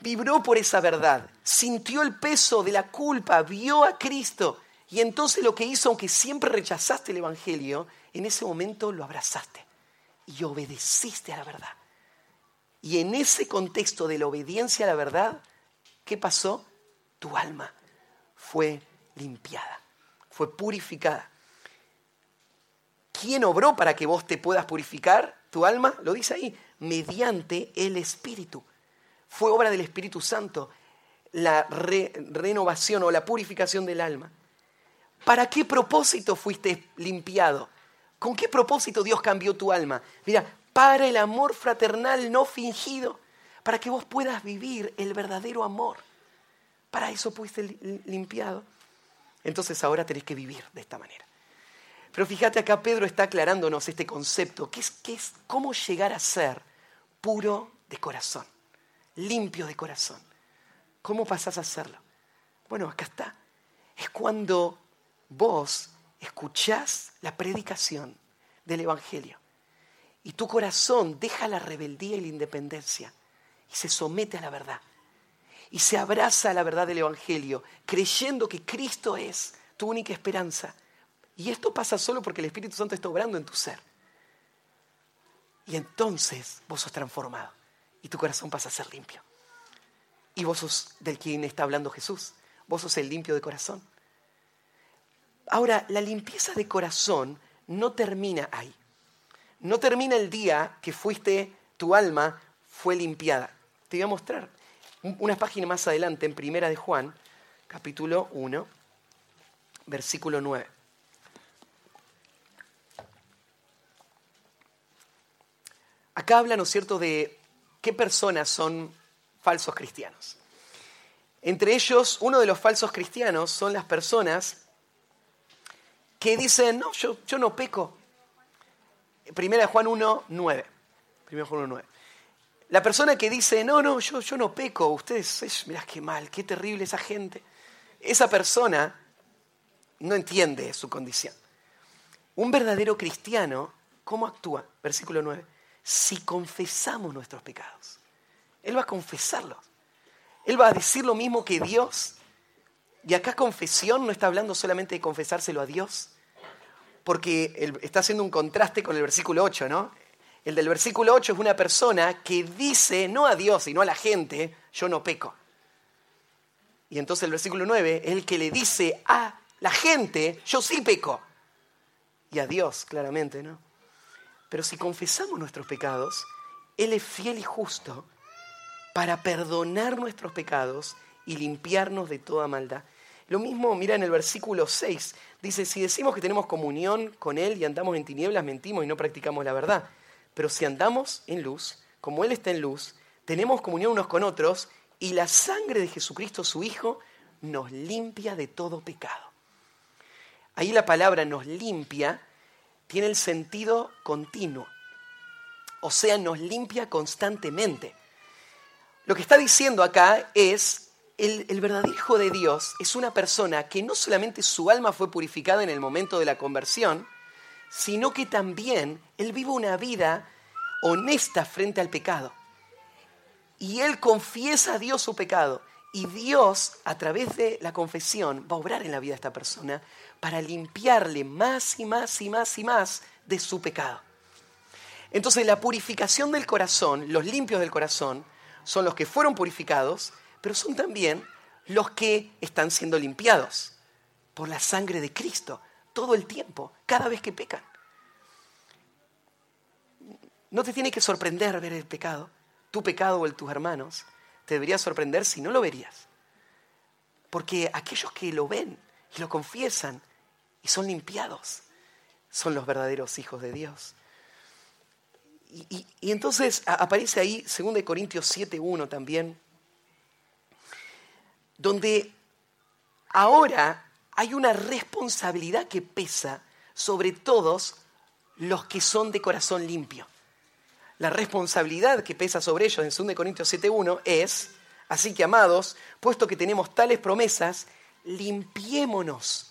vibró por esa verdad, sintió el peso de la culpa, vio a Cristo y entonces lo que hizo, aunque siempre rechazaste el Evangelio, en ese momento lo abrazaste y obedeciste a la verdad. Y en ese contexto de la obediencia a la verdad, ¿qué pasó? Tu alma fue limpiada, fue purificada. ¿Quién obró para que vos te puedas purificar tu alma? Lo dice ahí, mediante el Espíritu. Fue obra del Espíritu Santo la renovación o la purificación del alma. ¿Para qué propósito fuiste limpiado? ¿Con qué propósito Dios cambió tu alma? Mira, para el amor fraternal no fingido, para que vos puedas vivir el verdadero amor. Para eso fuiste limpiado. Entonces ahora tenés que vivir de esta manera. Pero fíjate acá, Pedro está aclarándonos este concepto, que es, que es cómo llegar a ser puro de corazón, limpio de corazón. ¿Cómo pasás a hacerlo? Bueno, acá está. Es cuando vos escuchás la predicación del Evangelio y tu corazón deja la rebeldía y la independencia y se somete a la verdad y se abraza a la verdad del Evangelio, creyendo que Cristo es tu única esperanza. Y esto pasa solo porque el Espíritu Santo está obrando en tu ser. Y entonces vos sos transformado y tu corazón pasa a ser limpio. Y vos sos del quien está hablando Jesús. Vos sos el limpio de corazón. Ahora, la limpieza de corazón no termina ahí. No termina el día que fuiste, tu alma fue limpiada. Te voy a mostrar unas páginas más adelante, en Primera de Juan, capítulo 1, versículo 9. Acá habla, ¿no es cierto?, de qué personas son falsos cristianos. Entre ellos, uno de los falsos cristianos son las personas que dicen, no, yo, yo no peco. Primera Juan 1, 9. Primera Juan 1, 9. La persona que dice, no, no, yo, yo no peco, ustedes, mirá qué mal, qué terrible esa gente. Esa persona no entiende su condición. Un verdadero cristiano, ¿cómo actúa? Versículo 9. Si confesamos nuestros pecados. Él va a confesarlos. Él va a decir lo mismo que Dios. Y acá confesión no está hablando solamente de confesárselo a Dios, porque está haciendo un contraste con el versículo 8, ¿no? El del versículo 8 es una persona que dice, no a Dios, sino a la gente, yo no peco. Y entonces el versículo 9 es el que le dice a la gente, yo sí peco. Y a Dios, claramente, ¿no? Pero si confesamos nuestros pecados, Él es fiel y justo para perdonar nuestros pecados y limpiarnos de toda maldad. Lo mismo, mira en el versículo 6, dice, si decimos que tenemos comunión con Él y andamos en tinieblas, mentimos y no practicamos la verdad. Pero si andamos en luz, como Él está en luz, tenemos comunión unos con otros y la sangre de Jesucristo, su Hijo, nos limpia de todo pecado. Ahí la palabra nos limpia tiene el sentido continuo, o sea, nos limpia constantemente. Lo que está diciendo acá es, el, el, verdadero Hijo de Dios es una persona que no solamente su alma fue purificada en el momento de la conversión, sino que también él vive una vida honesta frente al pecado. Y él confiesa a Dios su pecado. Y Dios, a través de la confesión, va a obrar en la vida de esta persona para limpiarle más y más y más y más de su pecado. Entonces la purificación del corazón, los limpios del corazón, son los que fueron purificados, pero son también los que están siendo limpiados por la sangre de Cristo todo el tiempo, cada vez que pecan. No te tiene que sorprender ver el pecado, tu pecado o el de tus hermanos. Te debería sorprender si no lo verías. Porque aquellos que lo ven y lo confiesan y son limpiados son los verdaderos hijos de Dios. Y, entonces aparece ahí 2 Corintios 7.1 también, donde ahora hay una responsabilidad que pesa sobre todos los que son de corazón limpio. La responsabilidad que pesa sobre ellos en 2 Corintios 7.1 es, así que amados, puesto que tenemos tales promesas, limpiémonos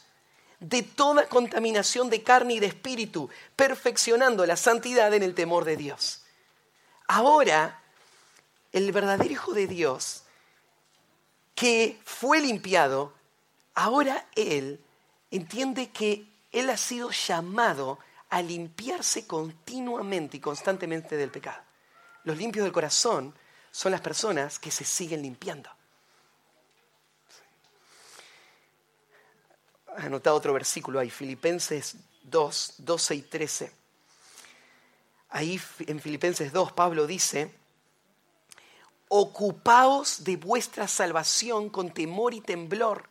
de toda contaminación de carne y de espíritu, perfeccionando la santidad en el temor de Dios. Ahora, el verdadero Hijo de Dios, que fue limpiado, ahora Él entiende que Él ha sido llamado a limpiarse continuamente y constantemente del pecado. Los limpios del corazón son las personas que se siguen limpiando. anotado otro versículo ahí, Filipenses 2, 12 y 13. Ahí en Filipenses 2 Pablo dice, ocupaos de vuestra salvación con temor y temblor,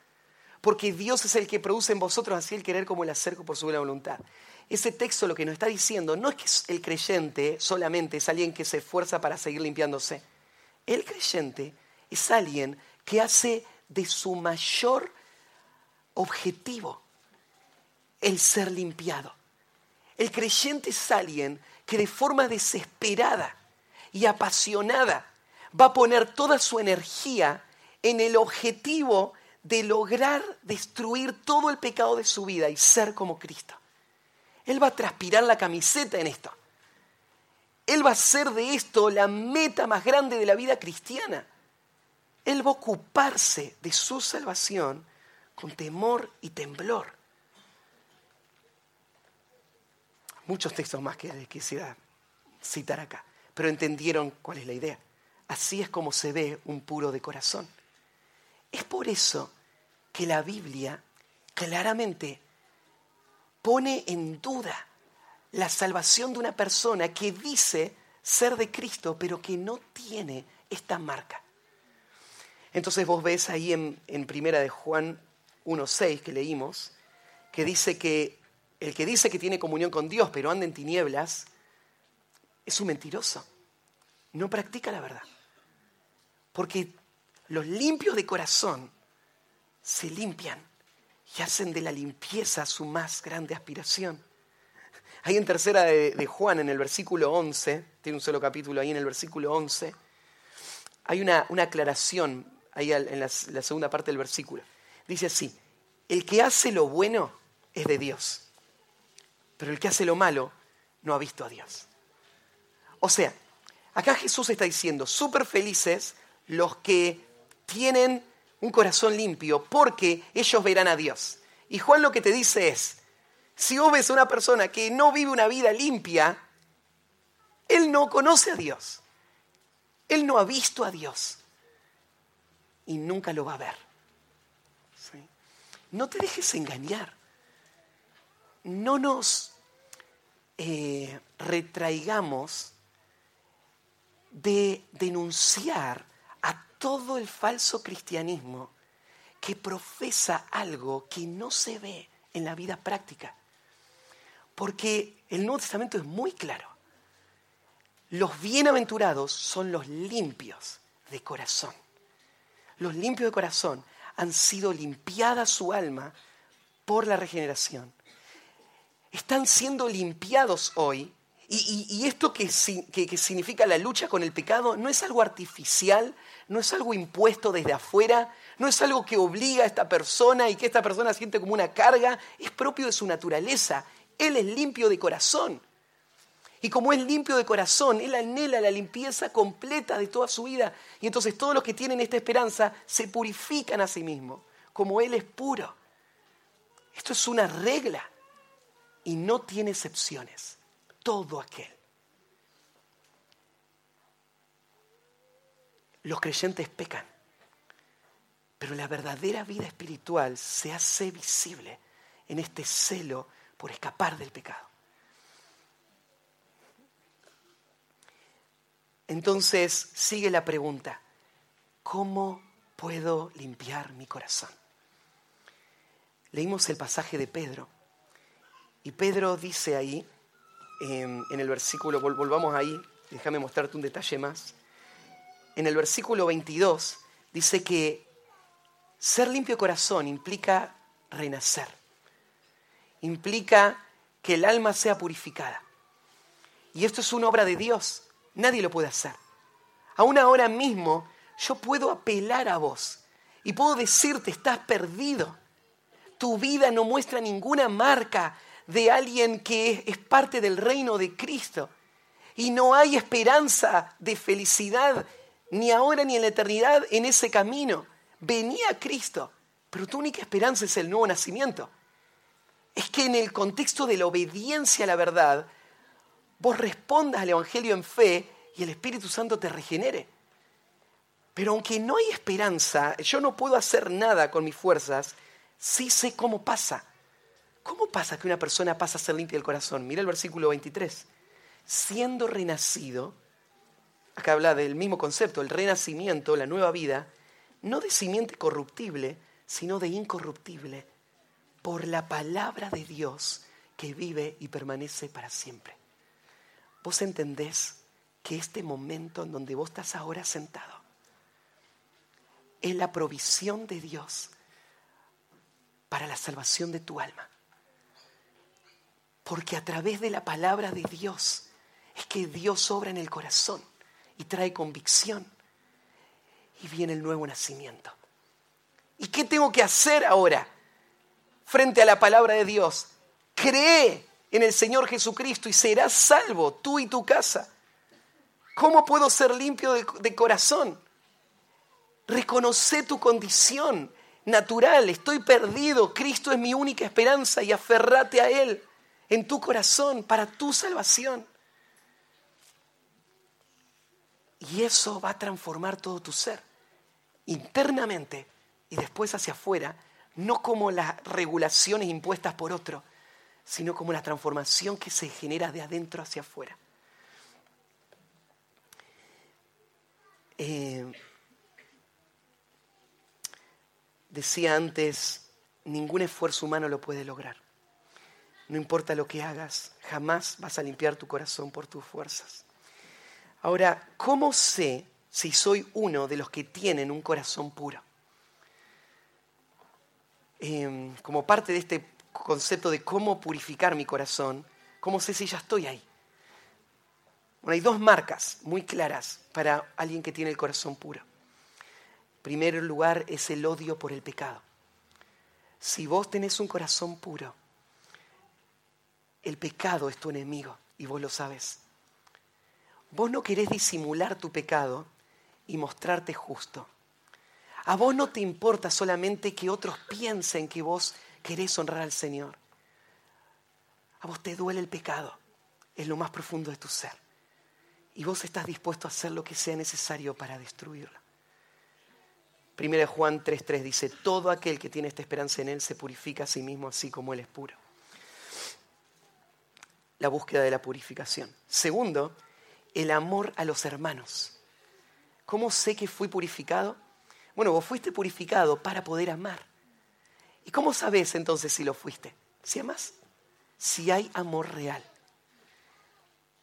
porque Dios es el que produce en vosotros así el querer como el hacer por su buena voluntad. Ese texto lo que nos está diciendo no es que el creyente solamente es alguien que se esfuerza para seguir limpiándose. El creyente es alguien que hace de su mayor objetivo el ser limpiado. El creyente es alguien que de forma desesperada y apasionada va a poner toda su energía en el objetivo de lograr destruir todo el pecado de su vida y ser como Cristo. Él va a transpirar la camiseta en esto. Él va a hacer de esto la meta más grande de la vida cristiana. Él va a ocuparse de su salvación con temor y temblor. Muchos textos más que quisiera citar acá, pero entendieron cuál es la idea. Así es como se ve un puro de corazón. Es por eso que la Biblia claramente pone en duda la salvación de una persona que dice ser de Cristo, pero que no tiene esta marca. Entonces vos ves ahí en, en Primera de Juan 1.6 que leímos, que dice que el que dice que tiene comunión con Dios, pero anda en tinieblas, es un mentiroso. No practica la verdad. Porque los limpios de corazón se limpian y hacen de la limpieza su más grande aspiración. Ahí en tercera de, Juan, en el versículo 11, tiene un solo capítulo ahí en el versículo 11, hay una, aclaración ahí en la segunda parte del versículo. Dice así, el que hace lo bueno es de Dios, pero el que hace lo malo no ha visto a Dios. O sea, acá Jesús está diciendo, súper felices los que tienen un corazón limpio, porque ellos verán a Dios. Y Juan lo que te dice es, si vos ves a una persona que no vive una vida limpia, él no conoce a Dios. Él no ha visto a Dios. Y nunca lo va a ver. No te dejes engañar. No nos eh, retraigamos de denunciar todo el falso cristianismo que profesa algo que no se ve en la vida práctica. Porque el Nuevo Testamento es muy claro. Los bienaventurados son los limpios de corazón. Los limpios de corazón han sido limpiada su alma por la regeneración. Están siendo limpiados hoy y, esto que, significa la lucha con el pecado no es algo artificial, no es algo impuesto desde afuera, no es algo que obliga a esta persona y que esta persona siente como una carga, es propio de su naturaleza. Él es limpio de corazón. Y como es limpio de corazón, Él anhela la limpieza completa de toda su vida. Y entonces todos los que tienen esta esperanza se purifican a sí mismos, como Él es puro. Esto es una regla y no tiene excepciones todo aquel. Los creyentes pecan, pero la verdadera vida espiritual se hace visible en este celo por escapar del pecado. Entonces sigue la pregunta, ¿cómo puedo limpiar mi corazón? Leímos el pasaje de Pedro y Pedro dice ahí, en, el versículo, volvamos ahí, déjame mostrarte un detalle más. En el versículo 22 dice que ser limpio corazón implica renacer, implica que el alma sea purificada. Y esto es una obra de Dios, nadie lo puede hacer. Aún ahora mismo yo puedo apelar a vos y puedo decirte, estás perdido. Tu vida no muestra ninguna marca de alguien que es parte del reino de Cristo. Y no hay esperanza de felicidad, ni ahora ni en la eternidad, en ese camino. Venía Cristo, pero tu única esperanza es el nuevo nacimiento. Es que en el contexto de la obediencia a la verdad, vos respondas al Evangelio en fe y el Espíritu Santo te regenere. Pero aunque no hay esperanza, yo no puedo hacer nada con mis fuerzas, sí sé cómo pasa. ¿Cómo pasa que una persona pasa a ser limpia del corazón? Mira el versículo 23. Siendo renacido, acá habla del mismo concepto, el renacimiento, la nueva vida, no de simiente corruptible, sino de incorruptible, por la palabra de Dios que vive y permanece para siempre. ¿Vos entendés que este momento en donde vos estás ahora sentado es la provisión de Dios para la salvación de tu alma? Porque a través de la palabra de Dios es que Dios obra en el corazón y trae convicción y viene el nuevo nacimiento. ¿Y qué tengo que hacer ahora frente a la palabra de Dios? Cree en el Señor Jesucristo y serás salvo, tú y tu casa. ¿Cómo puedo ser limpio de, corazón? Reconoce tu condición natural, estoy perdido, Cristo es mi única esperanza y aferrate a Él en tu corazón para tu salvación. Y eso va a transformar todo tu ser, internamente y después hacia afuera, no como las regulaciones impuestas por otro, sino como la transformación que se genera de adentro hacia afuera. Eh, decía antes, ningún esfuerzo humano lo puede lograr. No importa lo que hagas, jamás vas a limpiar tu corazón por tus fuerzas. Ahora, ¿cómo sé si soy uno de los que tienen un corazón puro? Em, como parte de este concepto de cómo purificar mi corazón, ¿cómo sé si ya estoy ahí? Bueno, hay dos marcas muy claras para alguien que tiene el corazón puro. En primer lugar es el odio por el pecado. Si vos tenés un corazón puro, el pecado es tu enemigo y vos lo sabes. Vos no querés disimular tu pecado y mostrarte justo. A vos no te importa solamente que otros piensen que vos querés honrar al Señor. A vos te duele el pecado, es lo más profundo de tu ser. Y vos estás dispuesto a hacer lo que sea necesario para destruirlo. Primera Juan 3.3 dice, todo aquel que tiene esta esperanza en Él se purifica a sí mismo así como Él es puro. La búsqueda de la purificación. Segundo, el amor a los hermanos. ¿Cómo sé que fui purificado? Bueno, vos fuiste purificado para poder amar. ¿Y cómo sabes entonces si lo fuiste? Si amas, si hay amor real.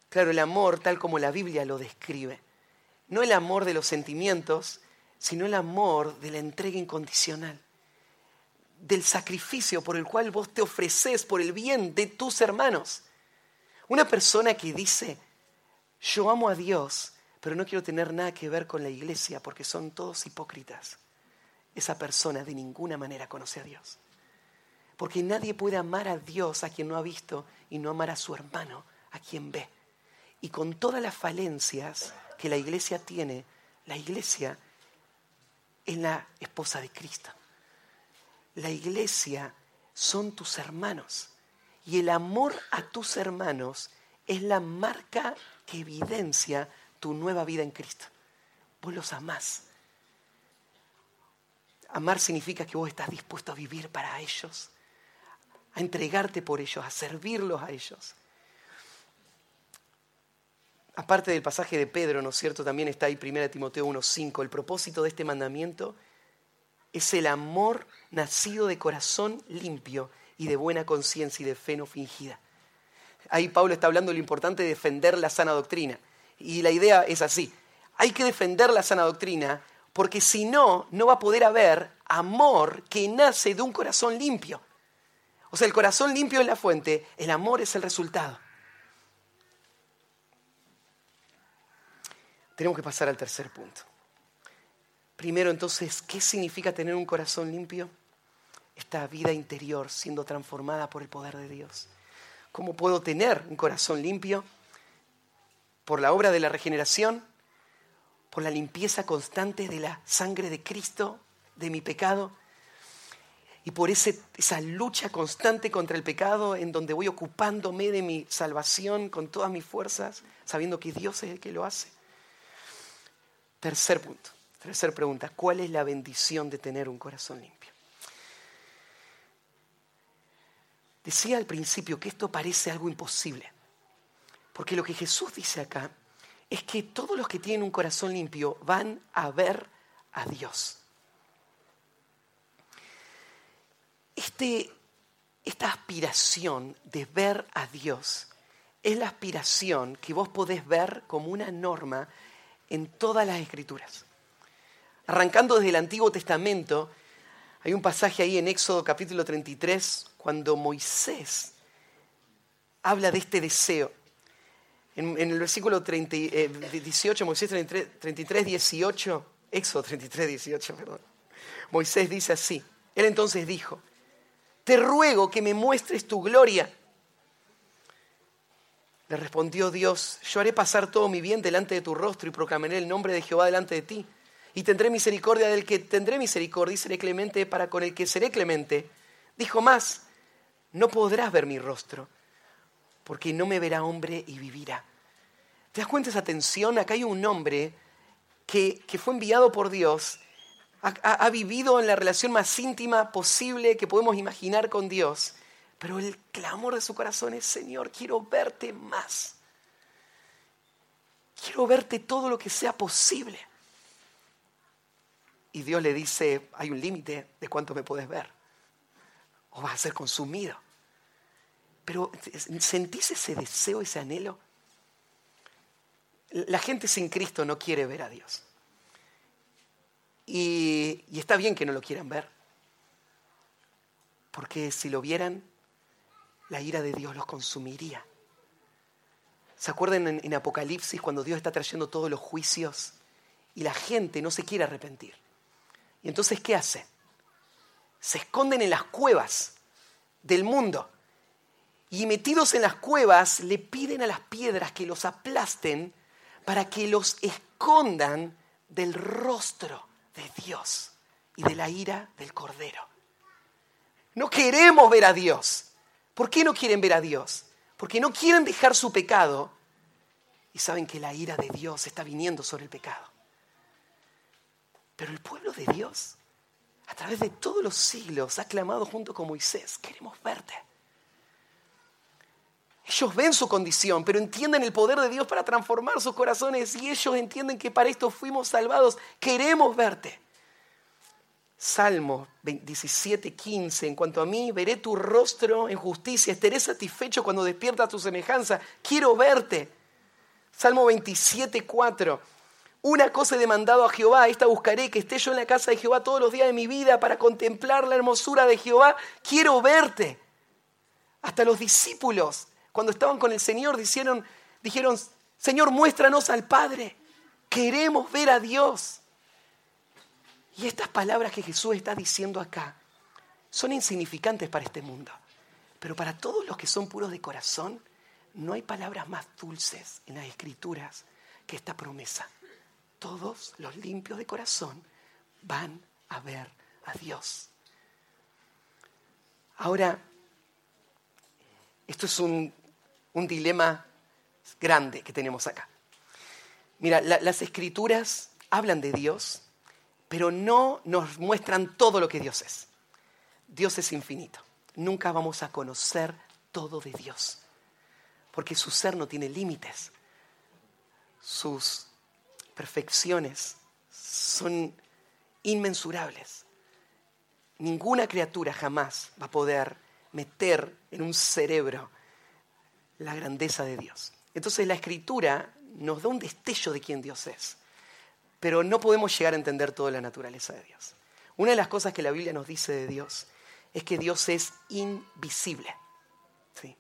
Claro, el amor tal como la Biblia lo describe. No el amor de los sentimientos, sino el amor de la entrega incondicional, del sacrificio por el cual vos te ofreces por el bien de tus hermanos. Una persona que dice, yo amo a Dios, pero no quiero tener nada que ver con la iglesia porque son todos hipócritas. Esa persona de ninguna manera conoce a Dios. Porque nadie puede amar a Dios a quien no ha visto y no amar a su hermano a quien ve. Y con todas las falencias que la iglesia tiene, la iglesia es la esposa de Cristo. La iglesia son tus hermanos. Y el amor a tus hermanos es la marca que evidencia tu nueva vida en Cristo. Vos los amás. Amar significa que vos estás dispuesto a vivir para ellos, a entregarte por ellos, a servirlos a ellos. Aparte del pasaje de Pedro, ¿no es cierto? También está ahí 1 Timoteo 1.5. El propósito de este mandamiento es el amor nacido de corazón limpio y de buena conciencia y de fe no fingida. Ahí Pablo está hablando de lo importante de defender la sana doctrina. Y la idea es así. Hay que defender la sana doctrina porque si no, no va a poder haber amor que nace de un corazón limpio. O sea, el corazón limpio es la fuente, el amor es el resultado. Tenemos que pasar al tercer punto. Primero, entonces, ¿qué significa tener un corazón limpio? Esta vida interior siendo transformada por el poder de Dios. ¿Cómo puedo tener un corazón limpio? Por la obra de la regeneración, por la limpieza constante de la sangre de Cristo, de mi pecado, y por esa lucha constante contra el pecado en donde voy ocupándome de mi salvación con todas mis fuerzas, sabiendo que Dios es el que lo hace. Tercer punto, tercer pregunta, ¿cuál es la bendición de tener un corazón limpio? Decía al principio que esto parece algo imposible, porque lo que Jesús dice acá es que todos los que tienen un corazón limpio van a ver a Dios. este, esta aspiración de ver a Dios es la aspiración que vos podés ver como una norma en todas las escrituras. Arrancando desde el Antiguo Testamento, hay un pasaje ahí en Éxodo capítulo 33, cuando Moisés habla de este deseo. En, el versículo 18, eh, Moisés 33, 18, Éxodo 33, 18, perdón. Moisés dice así. Él entonces dijo, te ruego que me muestres tu gloria. Le respondió Dios, yo haré pasar todo mi bien delante de tu rostro y proclamaré el nombre de Jehová delante de ti. Y tendré misericordia del que tendré misericordia y seré clemente para con el que seré clemente. Dijo más, no podrás ver mi rostro, porque no me verá hombre y vivirá. ¿Te das cuenta esa tensión? Acá hay un hombre que, fue enviado por Dios, ha, vivido en la relación más íntima posible que podemos imaginar con Dios, pero el clamor de su corazón es, Señor, quiero verte más. Quiero verte todo lo que sea posible. Y Dios le dice, hay un límite de cuánto me puedes ver. O vas a ser consumido. Pero ¿sentís ese deseo, ese anhelo? La gente sin Cristo no quiere ver a Dios. Y, está bien que no lo quieran ver. Porque si lo vieran, la ira de Dios los consumiría. ¿Se acuerdan en, en, Apocalipsis cuando Dios está trayendo todos los juicios y la gente no se quiere arrepentir? Y entonces, ¿qué hace? Se esconden en las cuevas del mundo y metidos en las cuevas le piden a las piedras que los aplasten para que los escondan del rostro de Dios y de la ira del Cordero. No queremos ver a Dios. ¿Por qué no quieren ver a Dios? Porque no quieren dejar su pecado y saben que la ira de Dios está viniendo sobre el pecado. Pero el pueblo de Dios, a través de todos los siglos, ha clamado junto con Moisés, queremos verte. Ellos ven su condición, pero entienden el poder de Dios para transformar sus corazones y ellos entienden que para esto fuimos salvados. Queremos verte. Salmo 17, 15. En cuanto a mí, veré tu rostro en justicia, estaré satisfecho cuando despierta tu semejanza. Quiero verte. Salmo 27, 4. Una cosa he demandado a Jehová, esta buscaré, que esté yo en la casa de Jehová todos los días de mi vida para contemplar la hermosura de Jehová. Quiero verte. Hasta los discípulos cuando estaban con el Señor, dijeron, Señor, muéstranos al Padre. Queremos ver a Dios. Y estas palabras que Jesús está diciendo acá son insignificantes para este mundo. Pero para todos los que son puros de corazón, no hay palabras más dulces en las escrituras que esta promesa. Todos los limpios de corazón van a ver a Dios. Ahora, esto es un dilema grande que tenemos acá. Mira, las escrituras hablan de Dios, pero no nos muestran todo lo que Dios es. Dios es infinito. Nunca vamos a conocer todo de Dios, porque su ser no tiene límites. Sus perfecciones son inmensurables. Ninguna criatura jamás va a poder meter en un cerebro la grandeza de Dios. Entonces la escritura nos da un destello de quién Dios es, pero no podemos llegar a entender toda la naturaleza de Dios. Una de las cosas que la Biblia nos dice de Dios es que Dios es invisible. ¿Sí?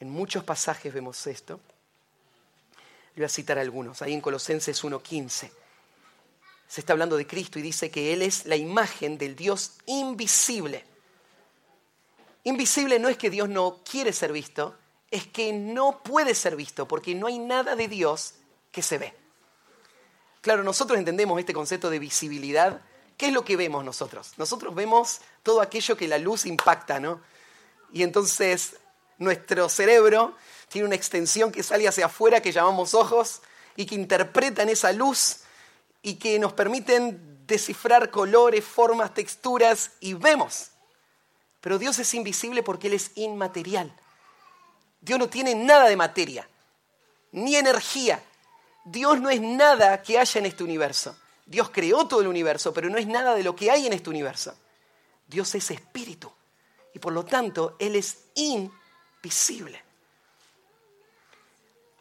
En muchos pasajes vemos esto. Voy a citar algunos. Ahí en Colosenses 1.15 se está hablando de Cristo y dice que Él es la imagen del Dios invisible. Invisible no es que Dios no quiere ser visto, es que no puede ser visto porque no hay nada de Dios que se ve. Claro, nosotros entendemos este concepto de visibilidad. ¿Qué es lo que vemos nosotros? Nosotros vemos todo aquello que la luz impacta, ¿no? Y entonces nuestro cerebro tiene una extensión que sale hacia afuera que llamamos ojos y que interpretan esa luz y que nos permiten descifrar colores, formas, texturas y vemos. Pero Dios es invisible porque Él es inmaterial. Dios no tiene nada de materia, ni energía. Dios no es nada que haya en este universo. Dios creó todo el universo, pero no es nada de lo que hay en este universo. Dios es espíritu. y por lo tanto Él es invisible.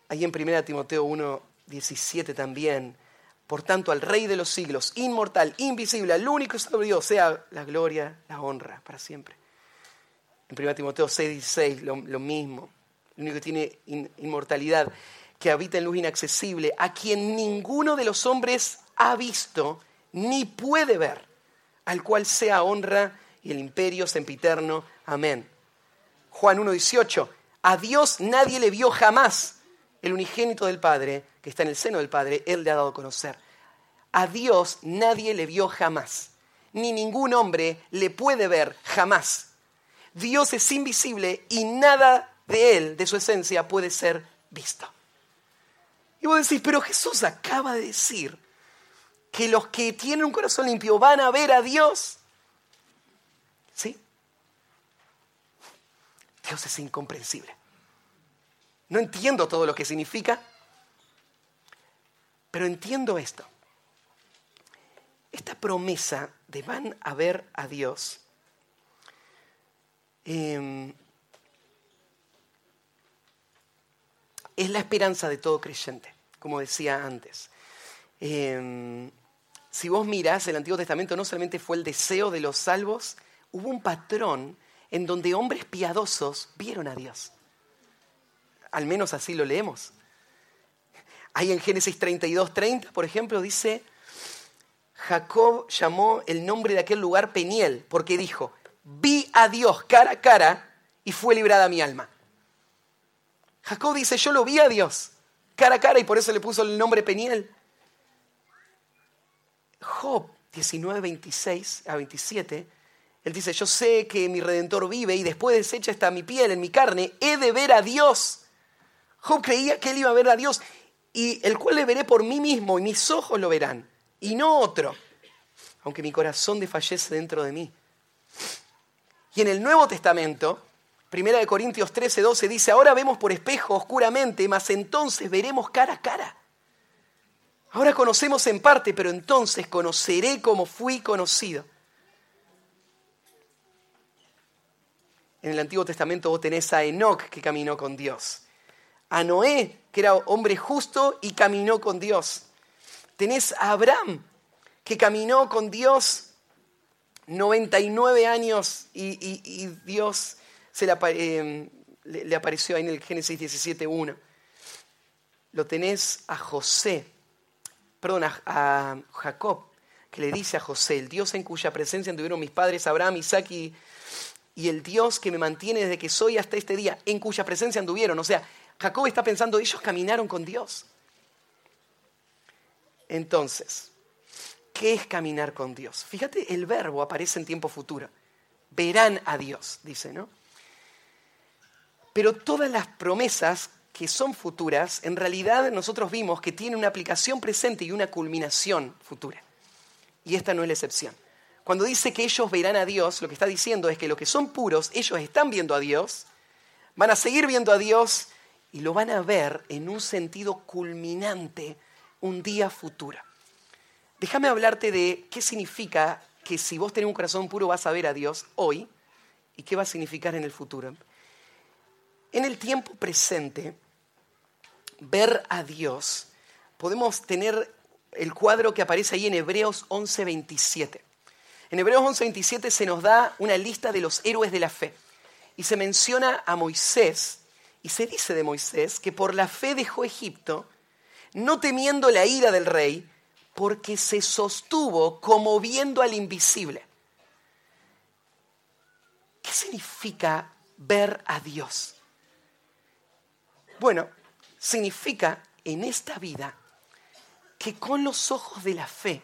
Ahí en 1 Timoteo 1, 17 también, por tanto al Rey de los siglos, inmortal, invisible, al único sobre Dios, sea la gloria, la honra para siempre. En 1 Timoteo 6, 16, lo, mismo, el único que tiene inmortalidad, que habita en luz inaccesible, a quien ninguno de los hombres ha visto ni puede ver, al cual sea honra y el imperio sempiterno. Amén. Juan 1.18, a Dios nadie le vio jamás, el unigénito del Padre, que está en el seno del Padre, Él le ha dado a conocer. A Dios nadie le vio jamás, ni ningún hombre le puede ver jamás. Dios es invisible y nada de Él, de su esencia, puede ser visto. Y vos decís, pero Jesús acaba de decir que los que tienen un corazón limpio van a ver a Dios. ¿Sí? Dios es incomprensible. No entiendo todo lo que significa, pero entiendo esto. Esta promesa de van a ver a Dios em, es la esperanza de todo creyente, como decía antes. Em, si vos mirás el Antiguo Testamento, no solamente fue el deseo de los salvos, hubo un patrón en donde hombres piadosos vieron a Dios. Al menos así lo leemos. Ahí en Génesis 32, 30, por ejemplo, dice, Jacob llamó el nombre de aquel lugar Peniel, porque dijo, vi a Dios cara a cara y fue librada mi alma. Jacob dice, yo lo vi a Dios cara a cara y por eso le puso el nombre Peniel. Job 19, 26 a 27, él dice, yo sé que mi redentor vive y después deshecha está mi piel, en mi carne, he de ver a Dios. Job creía que él iba a ver a Dios y el cual le veré por mí mismo y mis ojos lo verán y no otro, aunque mi corazón desfallece dentro de mí. Y en el Nuevo Testamento, 1 Corintios 13, 12 dice, ahora vemos por espejo oscuramente, mas entonces veremos cara a cara. Ahora conocemos en parte, pero entonces conoceré como fui conocido. En el Antiguo Testamento vos tenés a Enoch que caminó con Dios a Noé, que era hombre justo y caminó con Dios. Tenés a Abraham, que caminó con Dios 99 años y, Dios se eh, le, apareció ahí en el Génesis 17.1. Lo tenés a José, perdón, a, Jacob, que le dice a José, el Dios en cuya presencia anduvieron mis padres Abraham, Isaac y, y el Dios que me mantiene desde que soy hasta este día, en cuya presencia anduvieron. O sea, Jacob está pensando, ellos caminaron con Dios. Entonces, ¿qué es caminar con Dios? Fíjate, el verbo aparece en tiempo futuro. Verán a Dios, dice, ¿no? Pero todas las promesas que son futuras, en realidad nosotros vimos que tienen una aplicación presente y una culminación futura. Y esta no es la excepción. Cuando dice que ellos verán a Dios, lo que está diciendo es que los que son puros, ellos están viendo a Dios, van a seguir viendo a Dios y lo van a ver en un sentido culminante un día futuro. Déjame hablarte de qué significa que si vos tenés un corazón puro vas a ver a Dios hoy y qué va a significar en el futuro. En el tiempo presente, ver a Dios, podemos tener el cuadro que aparece ahí en Hebreos 11:27. En Hebreos 11:27 se nos da una lista de los héroes de la fe y se menciona a Moisés y se dice de Moisés que por la fe dejó Egipto, no temiendo la ira del rey, porque se sostuvo como viendo al invisible. ¿Qué significa ver a Dios? Bueno, significa en esta vida que con los ojos de la fe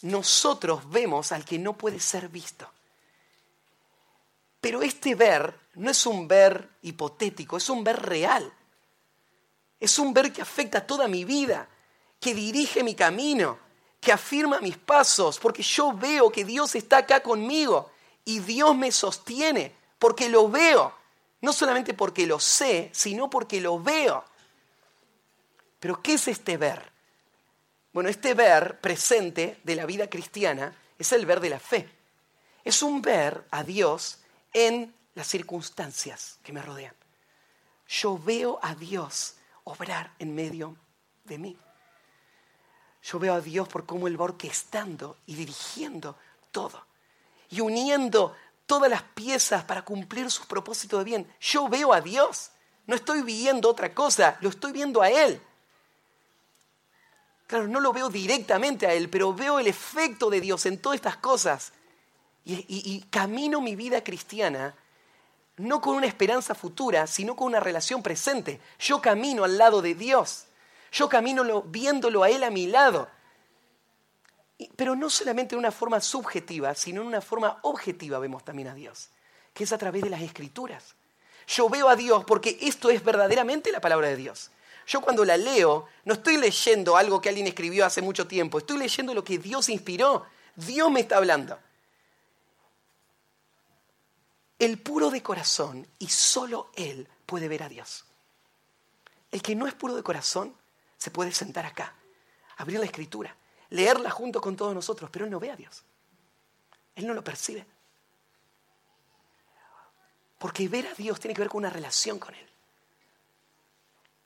nosotros vemos al que no puede ser visto. Pero este ver no es un ver hipotético, es un ver real. Es un ver que afecta toda mi vida, que dirige mi camino, que afirma mis pasos, porque yo veo que Dios está acá conmigo y Dios me sostiene, porque lo veo. No solamente porque lo sé, sino porque lo veo. Pero ¿qué es este ver? Bueno, este ver presente de la vida cristiana es el ver de la fe. Es un ver a Dios en las circunstancias que me rodean. Yo veo a Dios obrar en medio de mí. Yo veo a Dios por cómo Él va orquestando y dirigiendo todo y uniendo todas las piezas para cumplir sus propósitos de bien. Yo veo a Dios, no estoy viendo otra cosa, lo estoy viendo a Él. Claro, no lo veo directamente a Él, pero veo el efecto de Dios en todas estas cosas. Y, y camino mi vida cristiana no con una esperanza futura, sino con una relación presente. Yo camino al lado de Dios. Yo camino viéndolo a Él a mi lado. Pero no solamente de una forma subjetiva, sino en una forma objetiva vemos también a Dios, que es a través de las escrituras. Yo veo a Dios porque esto es verdaderamente la palabra de Dios. Yo cuando la leo, no estoy leyendo algo que alguien escribió hace mucho tiempo, estoy leyendo lo que Dios inspiró. Dios me está hablando. El puro de corazón, y solo Él puede ver a Dios. El que no es puro de corazón se puede sentar acá, abrir la escritura, leerla junto con todos nosotros, pero él no ve a Dios. Él no lo percibe. Porque ver a Dios tiene que ver con una relación con Él,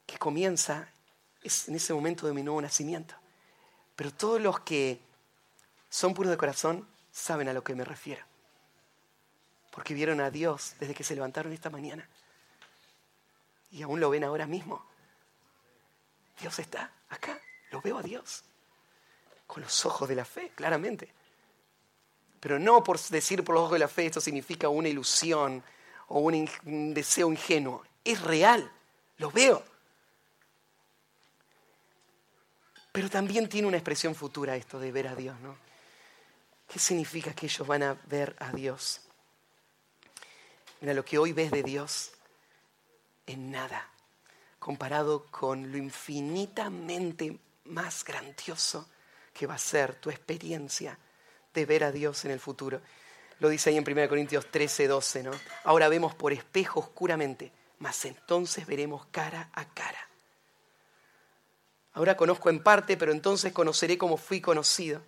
que comienza en ese momento de mi nuevo nacimiento. Pero todos los que son puros de corazón saben a lo que me refiero. Porque vieron a Dios desde que se levantaron esta mañana. Y aún lo ven ahora mismo. Dios está acá, lo veo a Dios, con los ojos de la fe, claramente. Pero no por decir por los ojos de la fe esto significa una ilusión o un, deseo ingenuo. Es real, lo veo. Pero también tiene una expresión futura esto de ver a Dios, ¿no? ¿Qué significa que ellos van a ver a Dios? Mira, lo que hoy ves de Dios, en nada comparado con lo infinitamente más grandioso que va a ser tu experiencia de ver a Dios en el futuro. Lo dice ahí en 1 Corintios 13, 12, ¿no? Ahora vemos por espejo oscuramente, mas entonces veremos cara a cara. Ahora conozco en parte, pero entonces conoceré como fui conocido.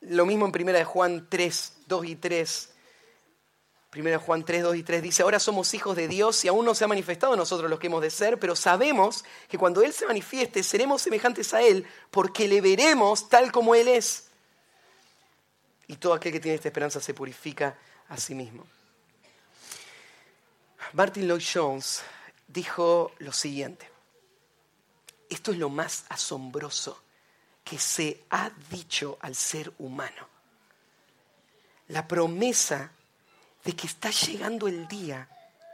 Lo mismo en 1 Juan 3, 2 y 3. Primero Juan 3, 2 y 3 dice, ahora somos hijos de Dios y aún no se ha manifestado nosotros los que hemos de ser, pero sabemos que cuando Él se manifieste seremos semejantes a Él porque le veremos tal como Él es. Y todo aquel que tiene esta esperanza se purifica a sí mismo. Martin Lloyd Jones dijo lo siguiente, esto es lo más asombroso que se ha dicho al ser humano. La promesa de que está llegando el día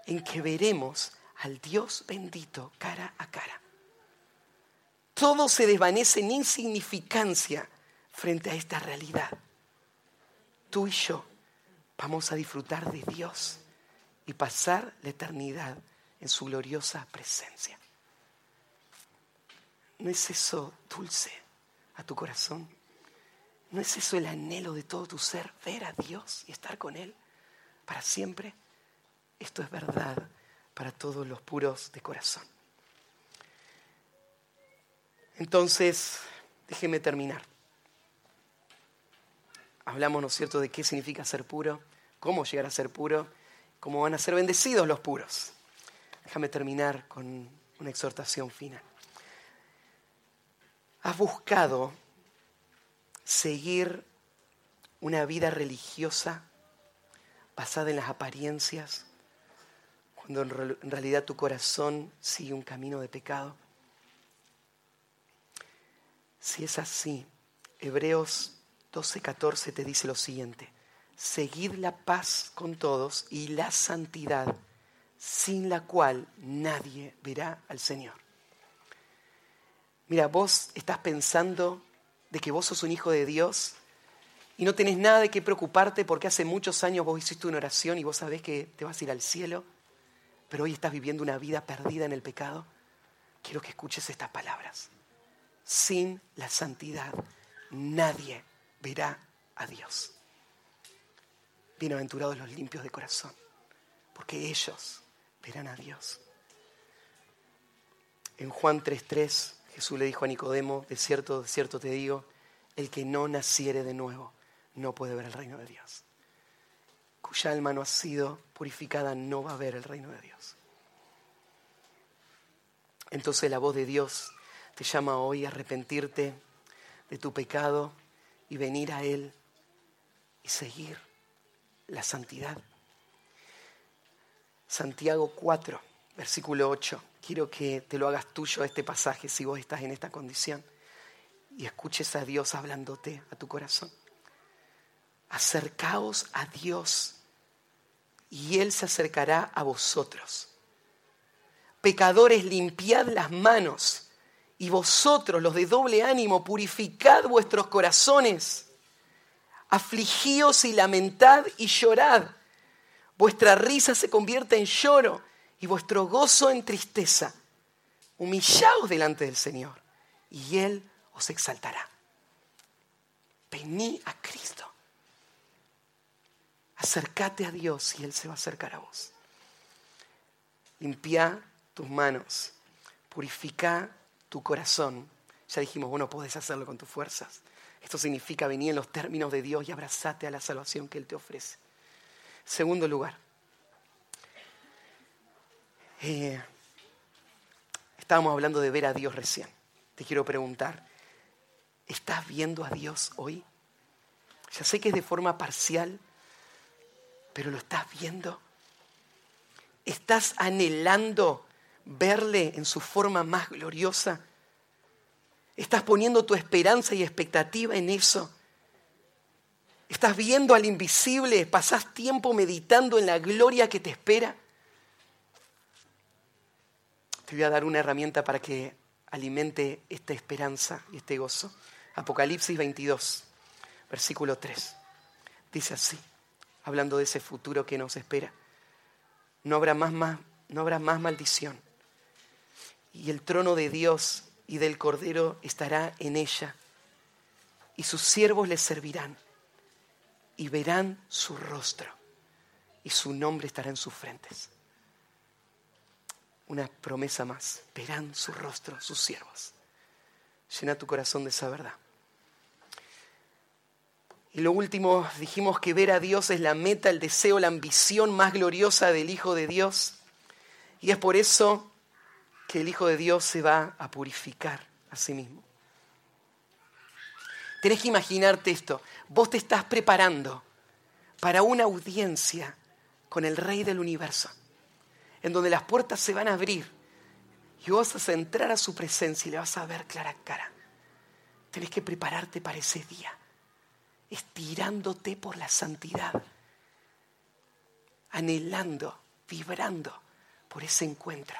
en que veremos al Dios bendito cara a cara. Todo se desvanece en insignificancia frente a esta realidad. Tú y yo vamos a disfrutar de Dios y pasar la eternidad en su gloriosa presencia. ¿No es eso dulce a tu corazón? ¿No es eso el anhelo de todo tu ser, ver a Dios y estar con Él? Para siempre. Esto es verdad para todos los puros de corazón. Entonces, déjeme terminar. Hablamos, ¿no es cierto?, de qué significa ser puro, cómo llegar a ser puro, cómo van a ser bendecidos los puros. Déjame terminar con una exhortación final. ¿Has buscado seguir una vida religiosa basada en las apariencias, cuando en realidad tu corazón sigue un camino de pecado? Si es así, Hebreos 12:14 te dice lo siguiente, seguid la paz con todos y la santidad, sin la cual nadie verá al Señor. Mira, vos estás pensando de que vos sos un hijo de Dios y no tenés nada de qué preocuparte porque hace muchos años vos hiciste una oración y vos sabés que te vas a ir al cielo, pero hoy estás viviendo una vida perdida en el pecado, quiero que escuches estas palabras. Sin la santidad nadie verá a Dios. Bienaventurados los limpios de corazón, porque ellos verán a Dios. En Juan 3:3 Jesús le dijo a Nicodemo, de cierto, de cierto te digo, el que no naciere de nuevo no puede ver el reino de Dios. Cuya alma no ha sido purificada no va a ver el reino de Dios. Entonces la voz de Dios te llama hoy a arrepentirte de tu pecado y venir a Él y seguir la santidad. Santiago 4, versículo 8. Quiero que te lo hagas tuyo este pasaje si vos estás en esta condición y escuches a Dios hablándote a tu corazón. Acercaos a Dios y Él se acercará a vosotros. Pecadores, limpiad las manos y vosotros, los de doble ánimo, purificad vuestros corazones. Afligíos y lamentad y llorad. Vuestra risa se convierte en lloro y vuestro gozo en tristeza. Humillaos delante del Señor y Él os exaltará. Vení a Cristo. Acércate a Dios y Él se va a acercar a vos. Limpia tus manos. Purifica tu corazón. Ya dijimos, vos no podés hacerlo con tus fuerzas. Esto significa venir en los términos de Dios y abrazarte a la salvación que Él te ofrece. Segundo lugar, eh, estábamos hablando de ver a Dios recién. Te quiero preguntar, ¿estás viendo a Dios hoy? Ya sé que es de forma parcial, pero lo estás viendo. ¿Estás anhelando verle en su forma más gloriosa? ¿Estás poniendo tu esperanza y expectativa en eso? ¿Estás viendo al invisible? ¿Pasás tiempo meditando en la gloria que te espera? Te voy a dar una herramienta para que alimente esta esperanza y este gozo. Apocalipsis 22, versículo 3. Dice así, hablando de ese futuro que nos espera. No habrá más, no habrá más maldición. Y el trono de Dios y del Cordero estará en ella. Y sus siervos le servirán. Y verán su rostro. Y su nombre estará en sus frentes. Una promesa más. Verán su rostro, sus siervos. Llena tu corazón de esa verdad. Y lo último, dijimos que ver a Dios es la meta, el deseo, la ambición más gloriosa del Hijo de Dios. Y es por eso que el Hijo de Dios se va a purificar a sí mismo. Tenés que imaginarte esto. Vos te estás preparando para una audiencia con el Rey del Universo, en donde las puertas se van a abrir y vos vas a entrar a su presencia y le vas a ver cara a cara. Tenés que prepararte para ese día estirándote por la santidad, anhelando, vibrando por ese encuentro.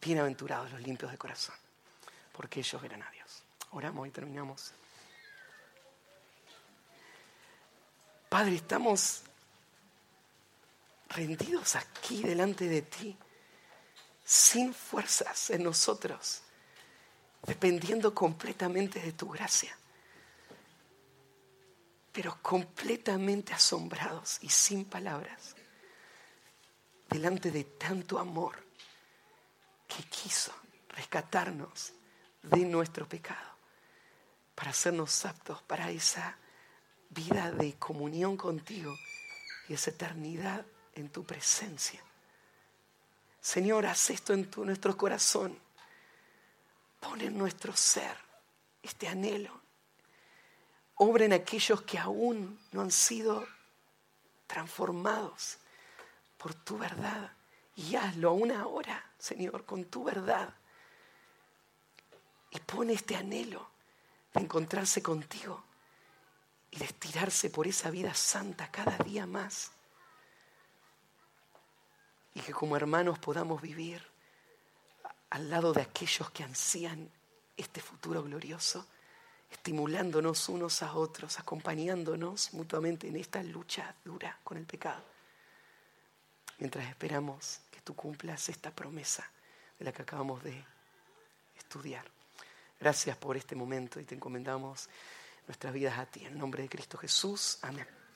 Bienaventurados los limpios de corazón, porque ellos verán a Dios. Oramos y terminamos. Padre, estamos rendidos aquí delante de ti, sin fuerzas en nosotros dependiendo completamente de tu gracia, pero completamente asombrados y sin palabras, delante de tanto amor que quiso rescatarnos de nuestro pecado, para hacernos aptos para esa vida de comunión contigo y esa eternidad en tu presencia. Señor, haz esto en tu, nuestro corazón Pone en nuestro ser este anhelo. Obra en aquellos que aún no han sido transformados por tu verdad. Y hazlo aún ahora, Señor, con tu verdad. Y pone este anhelo de encontrarse contigo y de estirarse por esa vida santa cada día más. Y que como hermanos podamos vivir al lado de aquellos que ansían este futuro glorioso, estimulándonos unos a otros, acompañándonos mutuamente en esta lucha dura con el pecado, mientras esperamos que tú cumplas esta promesa de la que acabamos de estudiar. Gracias por este momento y te encomendamos nuestras vidas a ti. En nombre de Cristo Jesús. Amén.